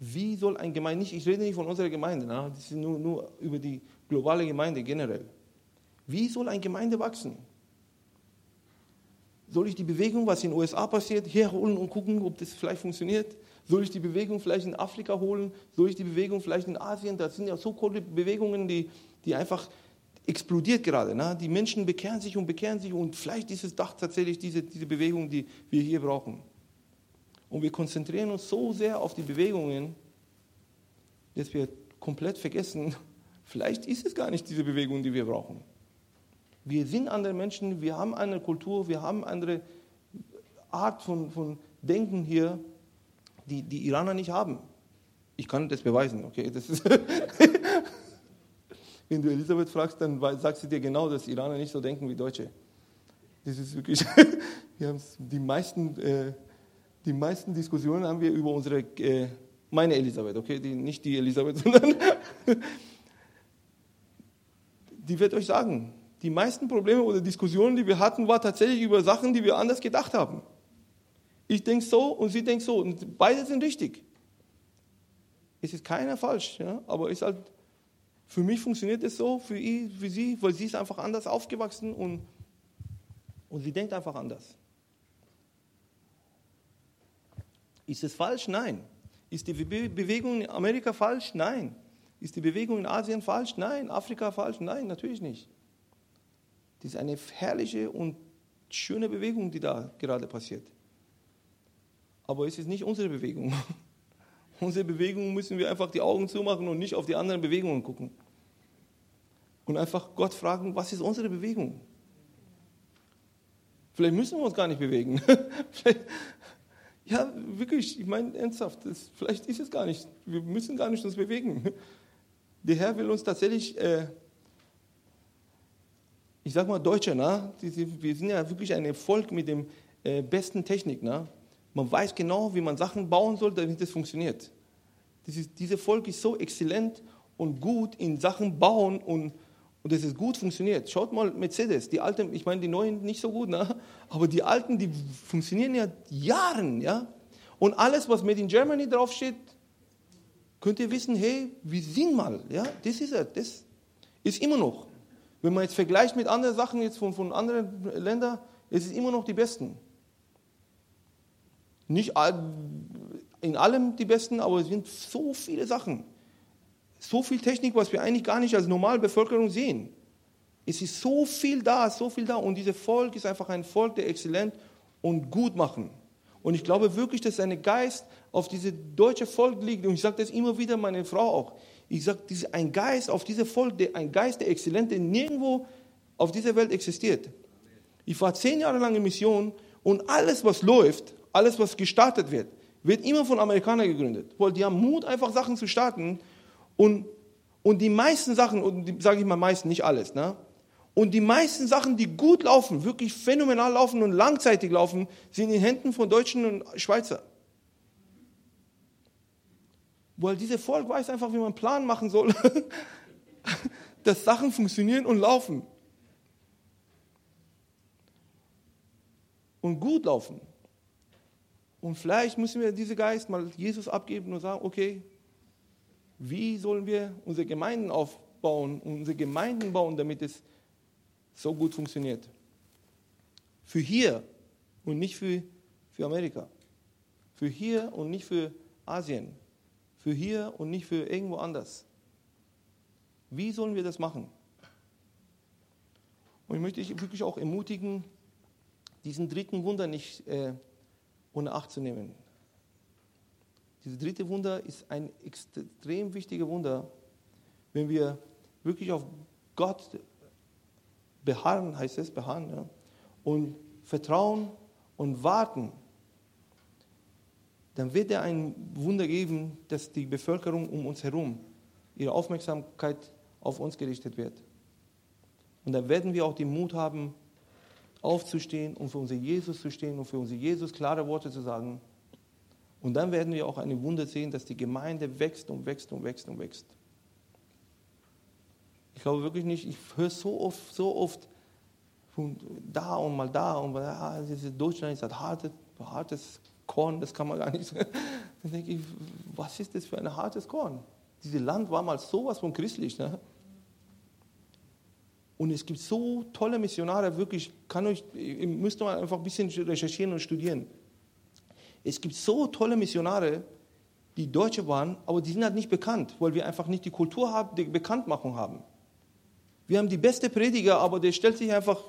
wie soll ein Gemeinde, nicht, ich rede nicht von unserer Gemeinde, na, das ist nur, nur über die globale Gemeinde generell. Wie soll eine Gemeinde wachsen? Soll ich die Bewegung, was in den USA passiert, herholen und gucken, ob das vielleicht funktioniert? Soll ich die Bewegung vielleicht in Afrika holen? Soll ich die Bewegung vielleicht in Asien? Das sind ja so coole Bewegungen, die, die einfach explodiert gerade. Ne? Die Menschen bekehren sich und bekehren sich und vielleicht ist es doch tatsächlich diese, diese Bewegung, die wir hier brauchen. Und wir konzentrieren uns so sehr auf die Bewegungen, dass wir komplett vergessen, vielleicht ist es gar nicht diese Bewegung, die wir brauchen. Wir sind andere Menschen, wir haben eine Kultur, wir haben eine Art von, von Denken hier, die die Iraner nicht haben. Ich kann das beweisen, okay? Das ist Wenn du Elisabeth fragst, dann sagt sie dir genau, dass Iraner nicht so denken wie Deutsche. Das ist wirklich, wir haben die meisten, äh, die meisten Diskussionen haben wir über unsere, äh, meine Elisabeth, okay, die, nicht die Elisabeth, sondern die wird euch sagen, die meisten Probleme oder Diskussionen, die wir hatten, war tatsächlich über Sachen, die wir anders gedacht haben. Ich denke so und sie denkt so und beide sind richtig. Es ist keiner falsch, ja? aber ist halt, für mich funktioniert es so, für, ihn, für sie, weil sie ist einfach anders aufgewachsen und, und sie denkt einfach anders. Ist es falsch? Nein. Ist die Bewegung in Amerika falsch? Nein. Ist die Bewegung in Asien falsch? Nein. Afrika falsch? Nein, natürlich nicht. Das ist eine herrliche und schöne Bewegung, die da gerade passiert. Aber es ist nicht unsere Bewegung. Unsere Bewegung müssen wir einfach die Augen zumachen und nicht auf die anderen Bewegungen gucken. Und einfach Gott fragen, was ist unsere Bewegung? Vielleicht müssen wir uns gar nicht bewegen. ja, wirklich, ich meine ernsthaft, das, vielleicht ist es gar nicht. Wir müssen gar nicht uns bewegen. Der Herr will uns tatsächlich äh, ich sage mal Deutsche, ne? wir sind ja wirklich ein Volk mit dem äh, besten Technik. Ne? Man weiß genau, wie man Sachen bauen soll, damit es funktioniert. Dieses, dieses Volk ist so exzellent und gut in Sachen bauen und, und dass es gut funktioniert. Schaut mal Mercedes, die alten, ich meine die neuen nicht so gut, ne? aber die alten, die funktionieren ja Jahren. Ja? Und alles, was Made in Germany draufsteht, könnt ihr wissen, hey, wir sind mal. Ja? Das ist es, das ist immer noch. Wenn man jetzt vergleicht mit anderen Sachen jetzt von, von anderen Ländern, ist es immer noch die Besten. Nicht in allem die Besten, aber es sind so viele Sachen. So viel Technik, was wir eigentlich gar nicht als normale Bevölkerung sehen. Es ist so viel da, so viel da. Und dieses Volk ist einfach ein Volk, der exzellent und gut machen. Und ich glaube wirklich, dass ein Geist auf dieses deutsche Volk liegt. Und ich sage das immer wieder meine Frau auch. Ich sage, ein Geist auf diesem Volk, ein Geist der Exzellenz, der nirgendwo auf dieser Welt existiert. Ich war zehn Jahre lang in Mission und alles, was läuft, alles, was gestartet wird, wird immer von Amerikanern gegründet. Weil die haben Mut, einfach Sachen zu starten. Und, und die meisten Sachen, und sage ich mal meisten, nicht alles, ne? Und die meisten Sachen, die gut laufen, wirklich phänomenal laufen und langzeitig laufen, sind in Händen von Deutschen und Schweizer. Weil dieses Volk weiß einfach, wie man einen Plan machen soll, dass Sachen funktionieren und laufen. Und gut laufen. Und vielleicht müssen wir diesen Geist mal Jesus abgeben und sagen, okay, wie sollen wir unsere Gemeinden aufbauen, unsere Gemeinden bauen, damit es so gut funktioniert? Für hier und nicht für, für Amerika. Für hier und nicht für Asien für hier und nicht für irgendwo anders. Wie sollen wir das machen? Und ich möchte dich wirklich auch ermutigen, diesen dritten Wunder nicht äh, ohne Acht zu nehmen. Dieses dritte Wunder ist ein extrem wichtiges Wunder, wenn wir wirklich auf Gott beharren, heißt es, beharren, ja, und vertrauen und warten dann wird er ein Wunder geben, dass die Bevölkerung um uns herum ihre Aufmerksamkeit auf uns gerichtet wird. Und dann werden wir auch den Mut haben, aufzustehen und für unser Jesus zu stehen und für unser Jesus klare Worte zu sagen. Und dann werden wir auch ein Wunder sehen, dass die Gemeinde wächst und wächst und wächst und wächst. Ich glaube wirklich nicht, ich höre so oft, so oft von da und mal da und mal da, Deutschland ist ein hartes, hartes Korn, das kann man gar nicht. Dann denke ich, was ist das für ein hartes Korn? Dieses Land war mal sowas von christlich. Ne? Und es gibt so tolle Missionare, wirklich, kann euch, ihr müsst mal einfach ein bisschen recherchieren und studieren. Es gibt so tolle Missionare, die Deutsche waren, aber die sind halt nicht bekannt, weil wir einfach nicht die Kultur haben, die Bekanntmachung haben. Wir haben die beste Prediger, aber der stellt sich einfach,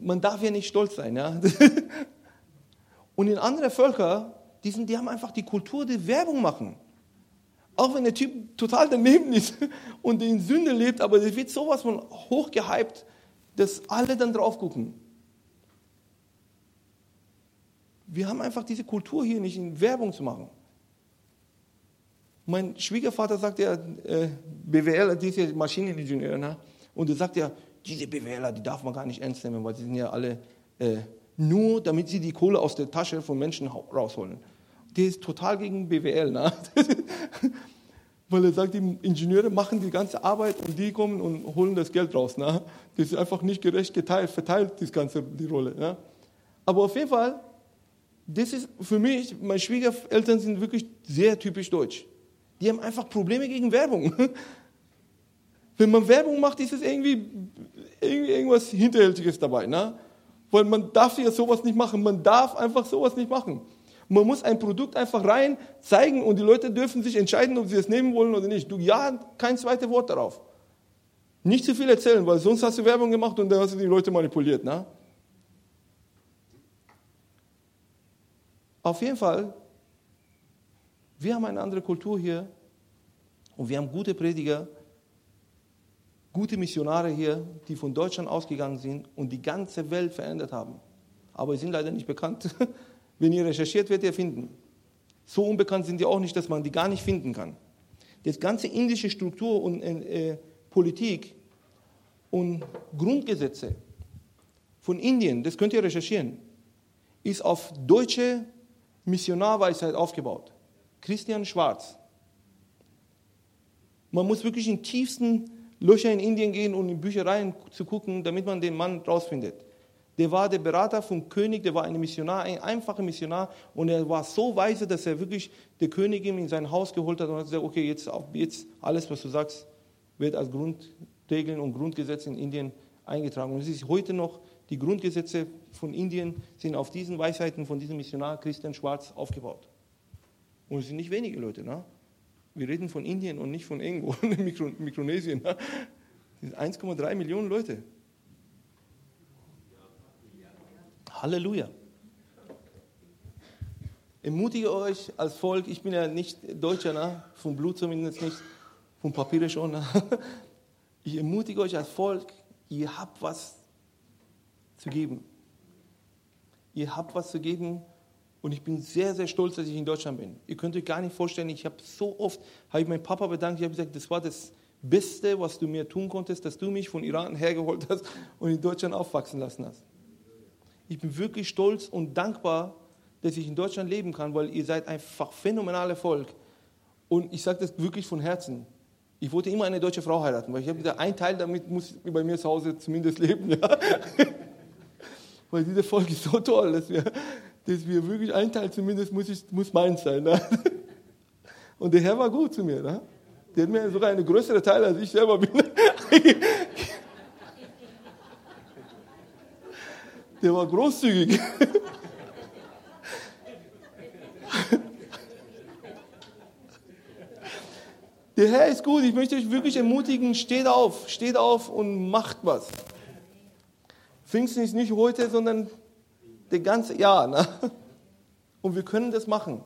man darf ja nicht stolz sein. Ja? Und in andere Völker, die, sind, die haben einfach die Kultur, die Werbung machen. Auch wenn der Typ total daneben ist und in Sünde lebt, aber es wird sowas von hochgehypt, dass alle dann drauf gucken. Wir haben einfach diese Kultur hier nicht in Werbung zu machen. Mein Schwiegervater sagt ja, äh, BWL, diese Maschineningenieur, ne? und er sagt ja, diese BWLer, die darf man gar nicht ernst nehmen, weil sie sind ja alle äh, nur, damit sie die Kohle aus der Tasche von Menschen rausholen. Der ist total gegen BWL, ne? weil er sagt, die Ingenieure machen die ganze Arbeit und die kommen und holen das Geld raus. Ne? Das ist einfach nicht gerecht geteilt, verteilt, das ganze, die Rolle. Ne? Aber auf jeden Fall, das ist für mich, meine Schwiegereltern sind wirklich sehr typisch deutsch. Die haben einfach Probleme gegen Werbung. Wenn man Werbung macht, ist es irgendwie, irgendwie irgendwas Hinterhältiges dabei. Ne? Weil man darf ja sowas nicht machen. Man darf einfach sowas nicht machen. Man muss ein Produkt einfach rein zeigen und die Leute dürfen sich entscheiden, ob sie es nehmen wollen oder nicht. Du, ja, kein zweites Wort darauf. Nicht zu viel erzählen, weil sonst hast du Werbung gemacht und dann hast du die Leute manipuliert. Ne? Auf jeden Fall wir haben eine andere Kultur hier und wir haben gute Prediger, gute Missionare hier, die von Deutschland ausgegangen sind und die ganze Welt verändert haben. Aber sie sind leider nicht bekannt. Wenn ihr recherchiert, werdet ihr finden. So unbekannt sind die auch nicht, dass man die gar nicht finden kann. Das ganze indische Struktur und äh, Politik und Grundgesetze von Indien, das könnt ihr recherchieren, ist auf deutsche Missionarweisheit aufgebaut. Christian Schwarz. Man muss wirklich in tiefsten Löcher in Indien gehen und in Büchereien zu gucken, damit man den Mann rausfindet. Der war der Berater vom König, der war ein Missionar, ein einfacher Missionar und er war so weise, dass er wirklich der Königin in sein Haus geholt hat und hat gesagt, okay, jetzt, jetzt alles, was du sagst, wird als Grundregeln und Grundgesetze in Indien eingetragen. Und es ist heute noch, die Grundgesetze von Indien sind auf diesen Weisheiten von diesem Missionar Christian Schwarz aufgebaut. Und es sind nicht wenige Leute. Ne? Wir reden von Indien und nicht von irgendwo, Mikro, Mikronesien. Ne? Das sind 1,3 Millionen Leute. Halleluja. Ermutige euch als Volk, ich bin ja nicht Deutscher, ne? vom Blut zumindest nicht, vom Papier schon. Ne? Ich ermutige euch als Volk, ihr habt was zu geben. Ihr habt was zu geben und ich bin sehr, sehr stolz, dass ich in Deutschland bin. Ihr könnt euch gar nicht vorstellen, ich habe so oft, habe ich meinen Papa bedankt, ich habe gesagt, das war das Beste, was du mir tun konntest, dass du mich von Iran hergeholt hast und in Deutschland aufwachsen lassen hast. Ich bin wirklich stolz und dankbar, dass ich in Deutschland leben kann, weil ihr seid einfach phänomenales Volk. Und ich sage das wirklich von Herzen. Ich wollte immer eine deutsche Frau heiraten, weil ich habe gesagt, ein Teil damit muss bei mir zu Hause zumindest leben. Ja? weil dieses Volk ist so toll, dass wir dass wir wirklich ein Teil zumindest muss, ich, muss meins sein. Ne? Und der Herr war gut zu mir. Ne? Der hat mir sogar eine größere Teil als ich selber bin. Der war großzügig. Der Herr ist gut. Ich möchte euch wirklich ermutigen, steht auf, steht auf und macht was. Pfingsten ist nicht heute, sondern das ganze Jahr. Ne? Und wir können das machen.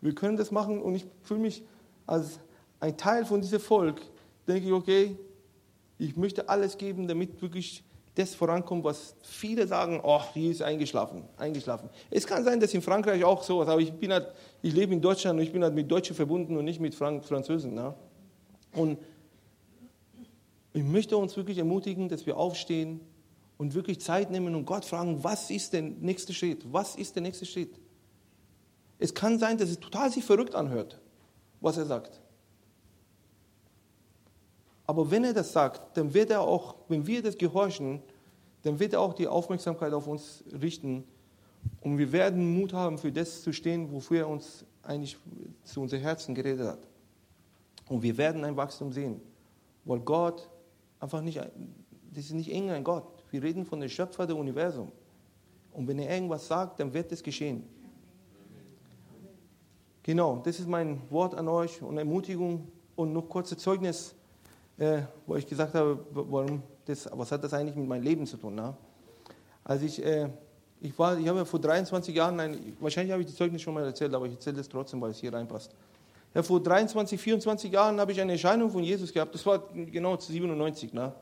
Wir können das machen und ich fühle mich als ein Teil von diesem Volk. Denke ich, okay, ich möchte alles geben, damit wirklich das vorankommt, was viele sagen, oh, hier ist eingeschlafen, eingeschlafen. Es kann sein, dass in Frankreich auch so ist, aber ich, bin halt, ich lebe in Deutschland und ich bin halt mit Deutschen verbunden und nicht mit Frank Französen. Ne? Und ich möchte uns wirklich ermutigen, dass wir aufstehen und wirklich Zeit nehmen und Gott fragen, was ist der nächste Schritt? Was ist der nächste Schritt? Es kann sein, dass es total sich verrückt anhört, was er sagt. Aber wenn er das sagt, dann wird er auch, wenn wir das gehorchen, dann wird er auch die Aufmerksamkeit auf uns richten und wir werden Mut haben, für das zu stehen, wofür er uns eigentlich zu unserem Herzen geredet hat. Und wir werden ein Wachstum sehen, weil Gott einfach nicht, das ist nicht irgendein Gott. Wir reden von dem Schöpfer des Universums. Und wenn er irgendwas sagt, dann wird es geschehen. Genau, das ist mein Wort an euch und Ermutigung und noch kurze Zeugnis, äh, wo ich gesagt habe, warum das, was hat das eigentlich mit meinem Leben zu tun? Ne? Als ich, äh, ich war, ich habe vor 23 Jahren, ein, wahrscheinlich habe ich die Zeugnis schon mal erzählt, aber ich erzähle das trotzdem, weil es hier reinpasst. Ja, vor 23, 24 Jahren habe ich eine Erscheinung von Jesus gehabt. Das war genau 97. Ne?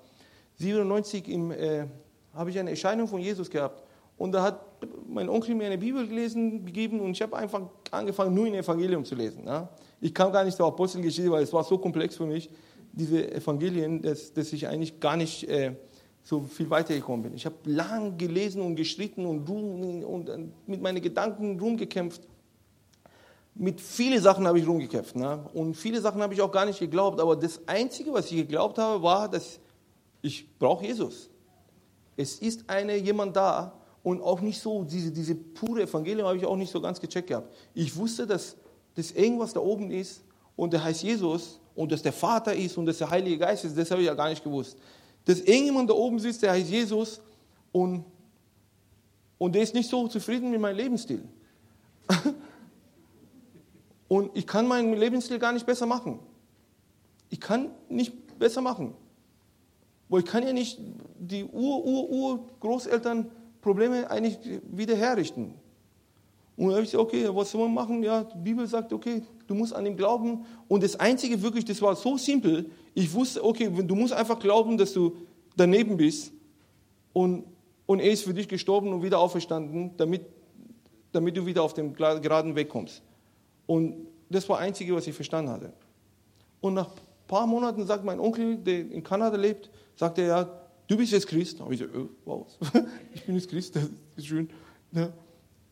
97 im, äh, habe ich eine Erscheinung von Jesus gehabt. Und da hat mein Onkel mir eine Bibel gelesen, gegeben und ich habe einfach angefangen, nur in Evangelium zu lesen. Ne? Ich kam gar nicht zur Apostelgeschichte, weil es war so komplex für mich, diese Evangelien, dass, dass ich eigentlich gar nicht äh, so viel weitergekommen bin. Ich habe lang gelesen und gestritten und, rum, und äh, mit meinen Gedanken rumgekämpft. Mit vielen Sachen habe ich rumgekämpft. Ne? Und viele Sachen habe ich auch gar nicht geglaubt. Aber das Einzige, was ich geglaubt habe, war, dass ich brauche Jesus. Es ist eine, jemand da, und auch nicht so, diese, diese pure Evangelium habe ich auch nicht so ganz gecheckt gehabt. Ich wusste, dass, dass irgendwas da oben ist und der heißt Jesus und dass der Vater ist und dass der Heilige Geist ist, das habe ich ja gar nicht gewusst. Dass irgendjemand da oben sitzt, der heißt Jesus und, und der ist nicht so zufrieden mit meinem Lebensstil. und ich kann meinen Lebensstil gar nicht besser machen. Ich kann nicht besser machen. Weil ich kann ja nicht die Ur-Ur-Ur-Großeltern Probleme eigentlich wieder herrichten. Und dann habe ich gesagt, okay, was soll man machen? Ja, die Bibel sagt, okay, du musst an ihn glauben. Und das Einzige wirklich, das war so simpel. Ich wusste, okay, du musst einfach glauben, dass du daneben bist. Und, und er ist für dich gestorben und wieder auferstanden, damit, damit du wieder auf dem geraden Weg kommst. Und das war das Einzige, was ich verstanden hatte. Und nach ein paar Monaten sagt mein Onkel, der in Kanada lebt, sagt er, ja, du bist jetzt Christ. Habe ich gesagt, oh, wow, ich bin jetzt Christ, das ist schön. Ja.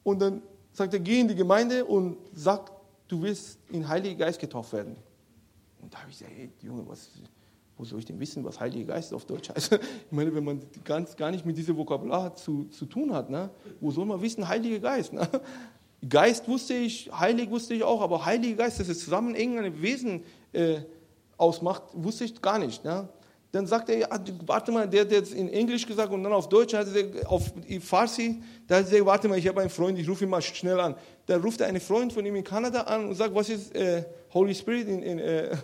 Und dann sagt er, geh in die Gemeinde und sag, du wirst in Heiligen Geist getauft werden. Und da habe ich gesagt, hey, Junge, was, wo soll ich denn wissen, was Heiliger Geist auf Deutsch heißt? Ich meine, wenn man ganz, gar nicht mit diesem Vokabular zu, zu tun hat, ne? wo soll man wissen, Heiliger Geist? Ne? Geist wusste ich, Heilig wusste ich auch, aber Heiliger Geist, dass es zusammen irgendein Wesen äh, ausmacht, wusste ich gar nicht. Ne? Dann sagt er, warte mal, der hat jetzt in Englisch gesagt und dann auf Deutsch, hat er auf Farsi, da hat er gesagt, warte mal, ich habe einen Freund, ich rufe ihn mal schnell an. Da ruft er einen Freund von ihm in Kanada an und sagt, was ist äh, Holy Spirit in, in, äh,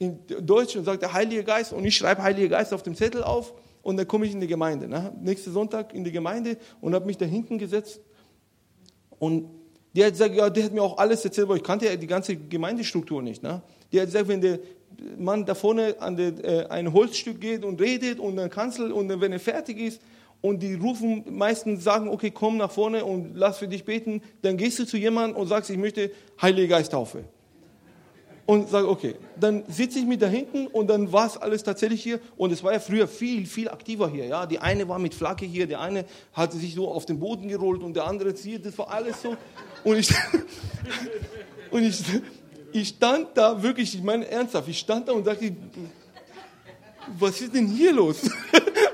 in, Deutsch? Und sagt der Heilige Geist und ich schreibe Heilige Geist auf dem Zettel auf und dann komme ich in die Gemeinde. Ne? Nächsten Sonntag in die Gemeinde und habe mich da hinten gesetzt und der hat gesagt, ja, der hat mir auch alles erzählt, weil ich kannte ja die ganze Gemeindestruktur nicht. Ne? Der hat gesagt, wenn der man da vorne an den, äh, ein Holzstück geht und redet und dann Kanzel und dann, wenn er fertig ist und die rufen meistens sagen, okay, komm nach vorne und lass für dich beten, dann gehst du zu jemandem und sagst, ich möchte Heilige Geisttaufe. Und sag, okay, dann sitze ich mit da hinten und dann war es alles tatsächlich hier. Und es war ja früher viel, viel aktiver hier. Ja, die eine war mit Flagge hier, der eine hatte sich so auf den Boden gerollt und der andere hier. Das war alles so. Und ich, und ich, ich stand da wirklich, ich meine ernsthaft, ich stand da und sagte, was ist denn hier los?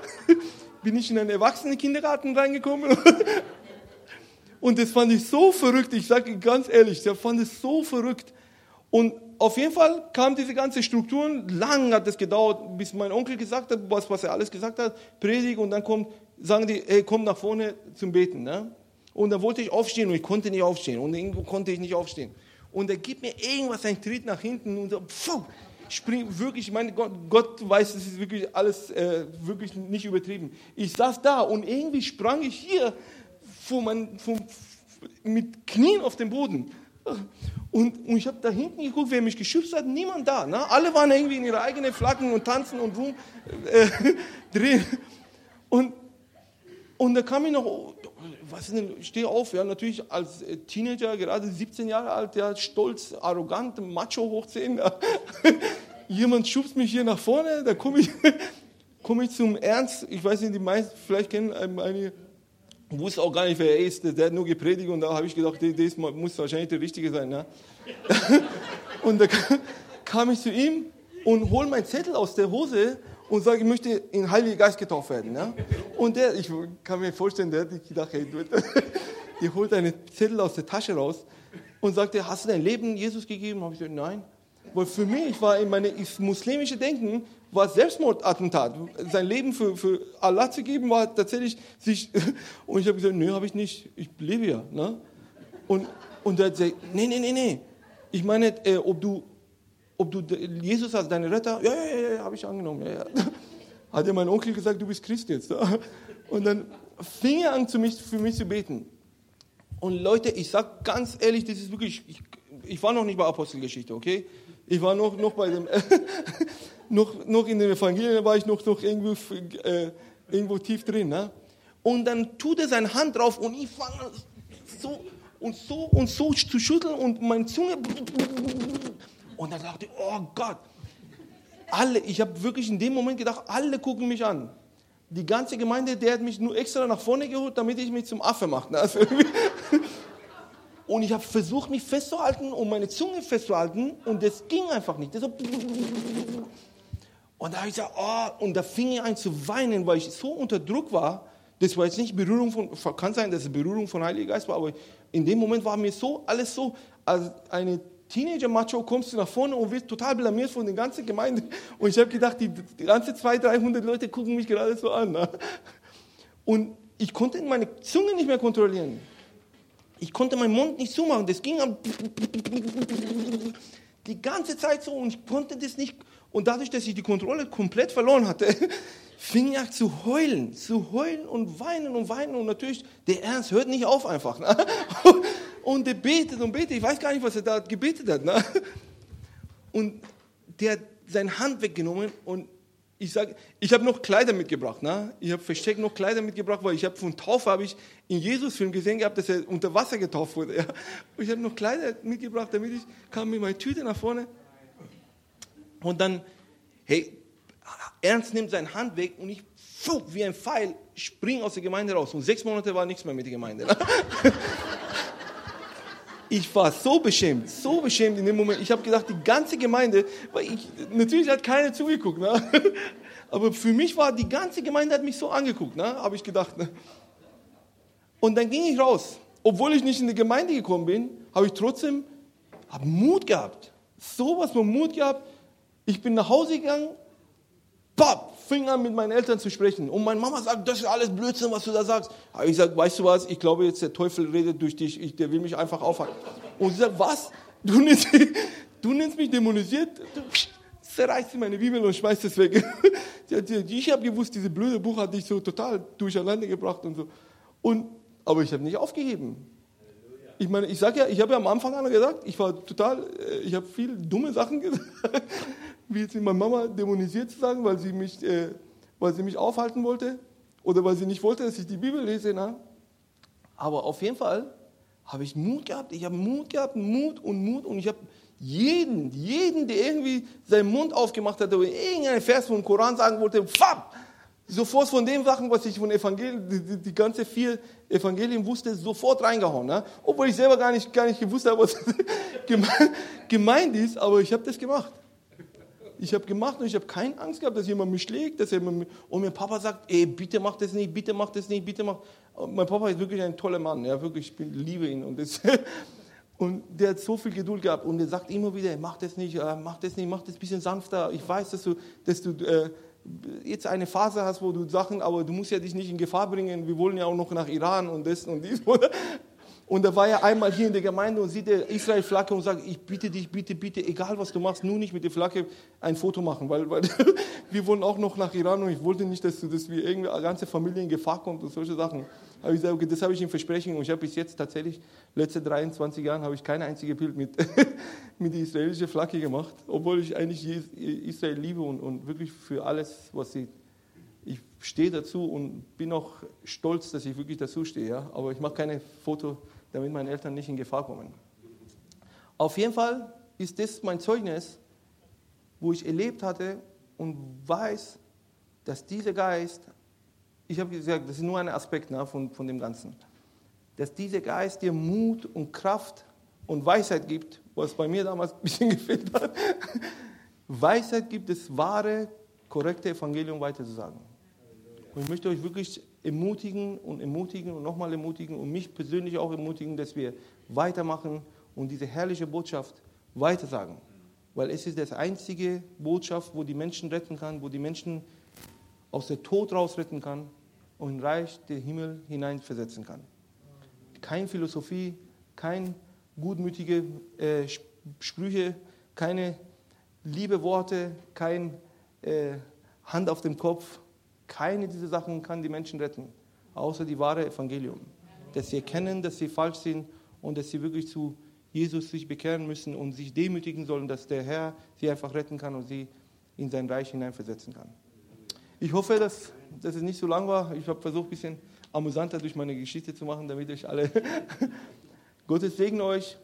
Bin ich in einen Erwachsenenkindergarten reingekommen? Und das fand ich so verrückt, ich sage ganz ehrlich, der fand es so verrückt. Und auf jeden Fall kam diese ganze Strukturen, lang hat es gedauert, bis mein Onkel gesagt hat, was, was er alles gesagt hat, Predigt und dann kommt, sagen die, hey, komm nach vorne zum Beten. Ne? Und dann wollte ich aufstehen und ich konnte nicht aufstehen und irgendwo konnte ich nicht aufstehen und er gibt mir irgendwas, einen Tritt nach hinten und so, pfuh, spring, wirklich, ich meine, Gott, Gott weiß, es ist wirklich alles äh, wirklich nicht übertrieben. Ich saß da und irgendwie sprang ich hier vor mein, vor, mit Knien auf den Boden. Und, und ich habe da hinten geguckt, wer mich geschützt hat, niemand da. Ne? Alle waren irgendwie in ihre eigenen Flaggen und tanzen und rum äh, drehen. Und, und da kam ich noch was ist denn, steh auf, ja, natürlich als äh, Teenager, gerade 17 Jahre alt, ja, stolz, arrogant, macho hochziehen. Ja. Jemand schubst mich hier nach vorne, da komme ich, komm ich zum Ernst. Ich weiß nicht, die meisten vielleicht kennen einige, wusste auch gar nicht, wer er ist. Der hat nur gepredigt und da habe ich gedacht, das muss wahrscheinlich der Richtige sein. Ja. Und da kam ich zu ihm und hole meinen Zettel aus der Hose und sage, ich möchte in Heiligen Geist getauft werden. Ja? Und der, ich kann mir vorstellen, der hat gedacht, hey, du, die holt einen Zettel aus der Tasche raus und sagt, hast du dein Leben Jesus gegeben? Habe ich gesagt, nein. Weil für mich war in meine muslimische Denken war Selbstmordattentat. Sein Leben für, für Allah zu geben, war tatsächlich sich. Und ich habe gesagt, nee, habe ich nicht. Ich lebe ja. Ne? Und, und er hat gesagt, nee, nee, nee, nee. Ich meine, äh, ob du, ob du Jesus als deine Retter, ja, ja, ja, ja habe ich angenommen. Ja, ja. Hat ja mein Onkel gesagt, du bist Christ jetzt. Und dann fing er an, mich, für mich zu beten. Und Leute, ich sage ganz ehrlich, das ist wirklich, ich, ich war noch nicht bei Apostelgeschichte, okay? Ich war noch, noch bei dem, noch, noch in den Evangelien war ich noch, noch irgendwo, äh, irgendwo tief drin. Ne? Und dann tut er seine Hand drauf und ich fange so und so und so zu schütteln und meine Zunge. Und dann dachte ich, oh Gott. Alle, ich habe wirklich in dem Moment gedacht, alle gucken mich an. Die ganze Gemeinde, der hat mich nur extra nach vorne geholt, damit ich mich zum Affe mache. Also und ich habe versucht, mich festzuhalten und meine Zunge festzuhalten und das ging einfach nicht. So und da habe ich gesagt, oh, und da fing ich an zu weinen, weil ich so unter Druck war. Das war jetzt nicht Berührung von, kann sein, dass es Berührung von Heiligen Geist war, aber in dem Moment war mir so, alles so, als eine Teenager-Macho kommst du nach vorne und wirst total blamiert von der ganzen Gemeinde. Und ich habe gedacht, die, die ganze 200, 300 Leute gucken mich gerade so an. Ne? Und ich konnte meine Zunge nicht mehr kontrollieren. Ich konnte meinen Mund nicht zumachen. Das ging die ganze Zeit so und ich konnte das nicht. Und dadurch, dass ich die Kontrolle komplett verloren hatte, fing ich an zu heulen, zu heulen und weinen und weinen. Und natürlich, der Ernst hört nicht auf einfach. Ne? Und der betet und betet. Ich weiß gar nicht, was er da gebetet hat. Ne? Und der hat seine Hand weggenommen und ich sage, ich habe noch Kleider mitgebracht. Ne? Ich habe versteckt noch Kleider mitgebracht, weil ich habe von Taufe habe ich in Jesus-Film gesehen gehabt, dass er unter Wasser getauft wurde. Ja? Und ich habe noch Kleider mitgebracht, damit ich kam mit meiner Tüte nach vorne. Und dann, hey, Ernst nimmt seine Hand weg und ich, wie ein Pfeil, springe aus der Gemeinde raus. Und sechs Monate war nichts mehr mit der Gemeinde. Ich war so beschämt, so beschämt in dem Moment. Ich habe gedacht, die ganze Gemeinde, weil ich, natürlich hat keiner zugeguckt, ne? aber für mich war die ganze Gemeinde hat mich so angeguckt, ne? habe ich gedacht. Ne? Und dann ging ich raus. Obwohl ich nicht in die Gemeinde gekommen bin, habe ich trotzdem hab Mut gehabt. So was von Mut gehabt. Ich bin nach Hause gegangen, pop, fing an, mit meinen Eltern zu sprechen. Und meine Mama sagt, das ist alles Blödsinn, was du da sagst. Aber ich sage, weißt du was, ich glaube jetzt, der Teufel redet durch dich, ich, der will mich einfach aufhalten. Und sie sagt, was? Du nennst, du nennst mich dämonisiert? Du zerreißt meine Bibel und schmeißt es weg. ich habe gewusst, dieses blöde Buch hat dich so total durcheinander gebracht und so. Und, aber ich habe nicht aufgegeben. Ich meine, ich sage ja, ich habe ja am Anfang an gesagt, ich war total, äh, ich habe viel dumme Sachen gesagt wie jetzt meine Mama dämonisiert zu sagen, weil sie mich, äh, weil sie mich aufhalten wollte oder weil sie nicht wollte, dass ich die Bibel lese. Na? Aber auf jeden Fall habe ich Mut gehabt. Ich habe Mut gehabt, Mut und Mut und ich habe jeden, jeden, der irgendwie seinen Mund aufgemacht hat oder irgendeinen Vers vom Koran sagen wollte, fapp, sofort von den Sachen, was ich von Evangelien, die, die, ganze vier Evangelien wusste, sofort reingehauen. Ne? Obwohl ich selber gar nicht, gar nicht gewusst habe, was gemeint ist, aber ich habe das gemacht ich habe gemacht und ich habe keine Angst gehabt, dass jemand mich schlägt, dass jemand und mein Papa sagt, ey, bitte mach das nicht, bitte mach das nicht, bitte mach. Und mein Papa ist wirklich ein toller Mann, ja, wirklich, ich liebe ihn und das, und der hat so viel Geduld gehabt und der sagt immer wieder, mach das nicht, äh, mach das nicht, mach das ein bisschen sanfter. Ich weiß, dass du, dass du äh, jetzt eine Phase hast, wo du Sachen, aber du musst ja dich nicht in Gefahr bringen. Wir wollen ja auch noch nach Iran und das und dies. Und da war er einmal hier in der Gemeinde und sieht der Israel-Flagge und sagt, ich bitte dich, bitte, bitte, egal was du machst, nur nicht mit der Flagge ein Foto machen, weil, weil wir wollen auch noch nach Iran und ich wollte nicht, dass, dass wir irgendwie eine ganze Familie in Gefahr kommt und solche Sachen. Aber ich sage, okay, das habe ich ihm versprechen und ich habe bis jetzt tatsächlich, letzte 23 Jahre, habe ich kein einziges Bild mit, mit der israelischen Flagge gemacht, obwohl ich eigentlich Israel liebe und, und wirklich für alles, was sie ich stehe dazu und bin auch stolz, dass ich wirklich dazu stehe. Ja? Aber ich mache keine Foto damit meine Eltern nicht in Gefahr kommen. Auf jeden Fall ist das mein Zeugnis, wo ich erlebt hatte und weiß, dass dieser Geist, ich habe gesagt, das ist nur ein Aspekt ne, von, von dem Ganzen, dass dieser Geist dir Mut und Kraft und Weisheit gibt, was bei mir damals ein bisschen gefehlt hat. Weisheit gibt, das wahre, korrekte Evangelium weiterzusagen. Und ich möchte euch wirklich ermutigen und ermutigen und nochmal ermutigen und mich persönlich auch ermutigen, dass wir weitermachen und diese herrliche Botschaft weitersagen. weil es ist das einzige Botschaft, wo die Menschen retten kann, wo die Menschen aus der Tod raus retten kann und in Reich der Himmel hineinversetzen kann. Keine Philosophie, keine gutmütige äh, Sprüche, keine liebe Worte, kein äh, Hand auf dem Kopf. Keine dieser Sachen kann die Menschen retten, außer die wahre Evangelium. Dass sie erkennen, dass sie falsch sind und dass sie wirklich zu Jesus sich bekehren müssen und sich demütigen sollen, dass der Herr sie einfach retten kann und sie in sein Reich hineinversetzen kann. Ich hoffe, dass, dass es nicht so lang war. Ich habe versucht, ein bisschen amüsanter durch meine Geschichte zu machen, damit euch alle Gottes Segen euch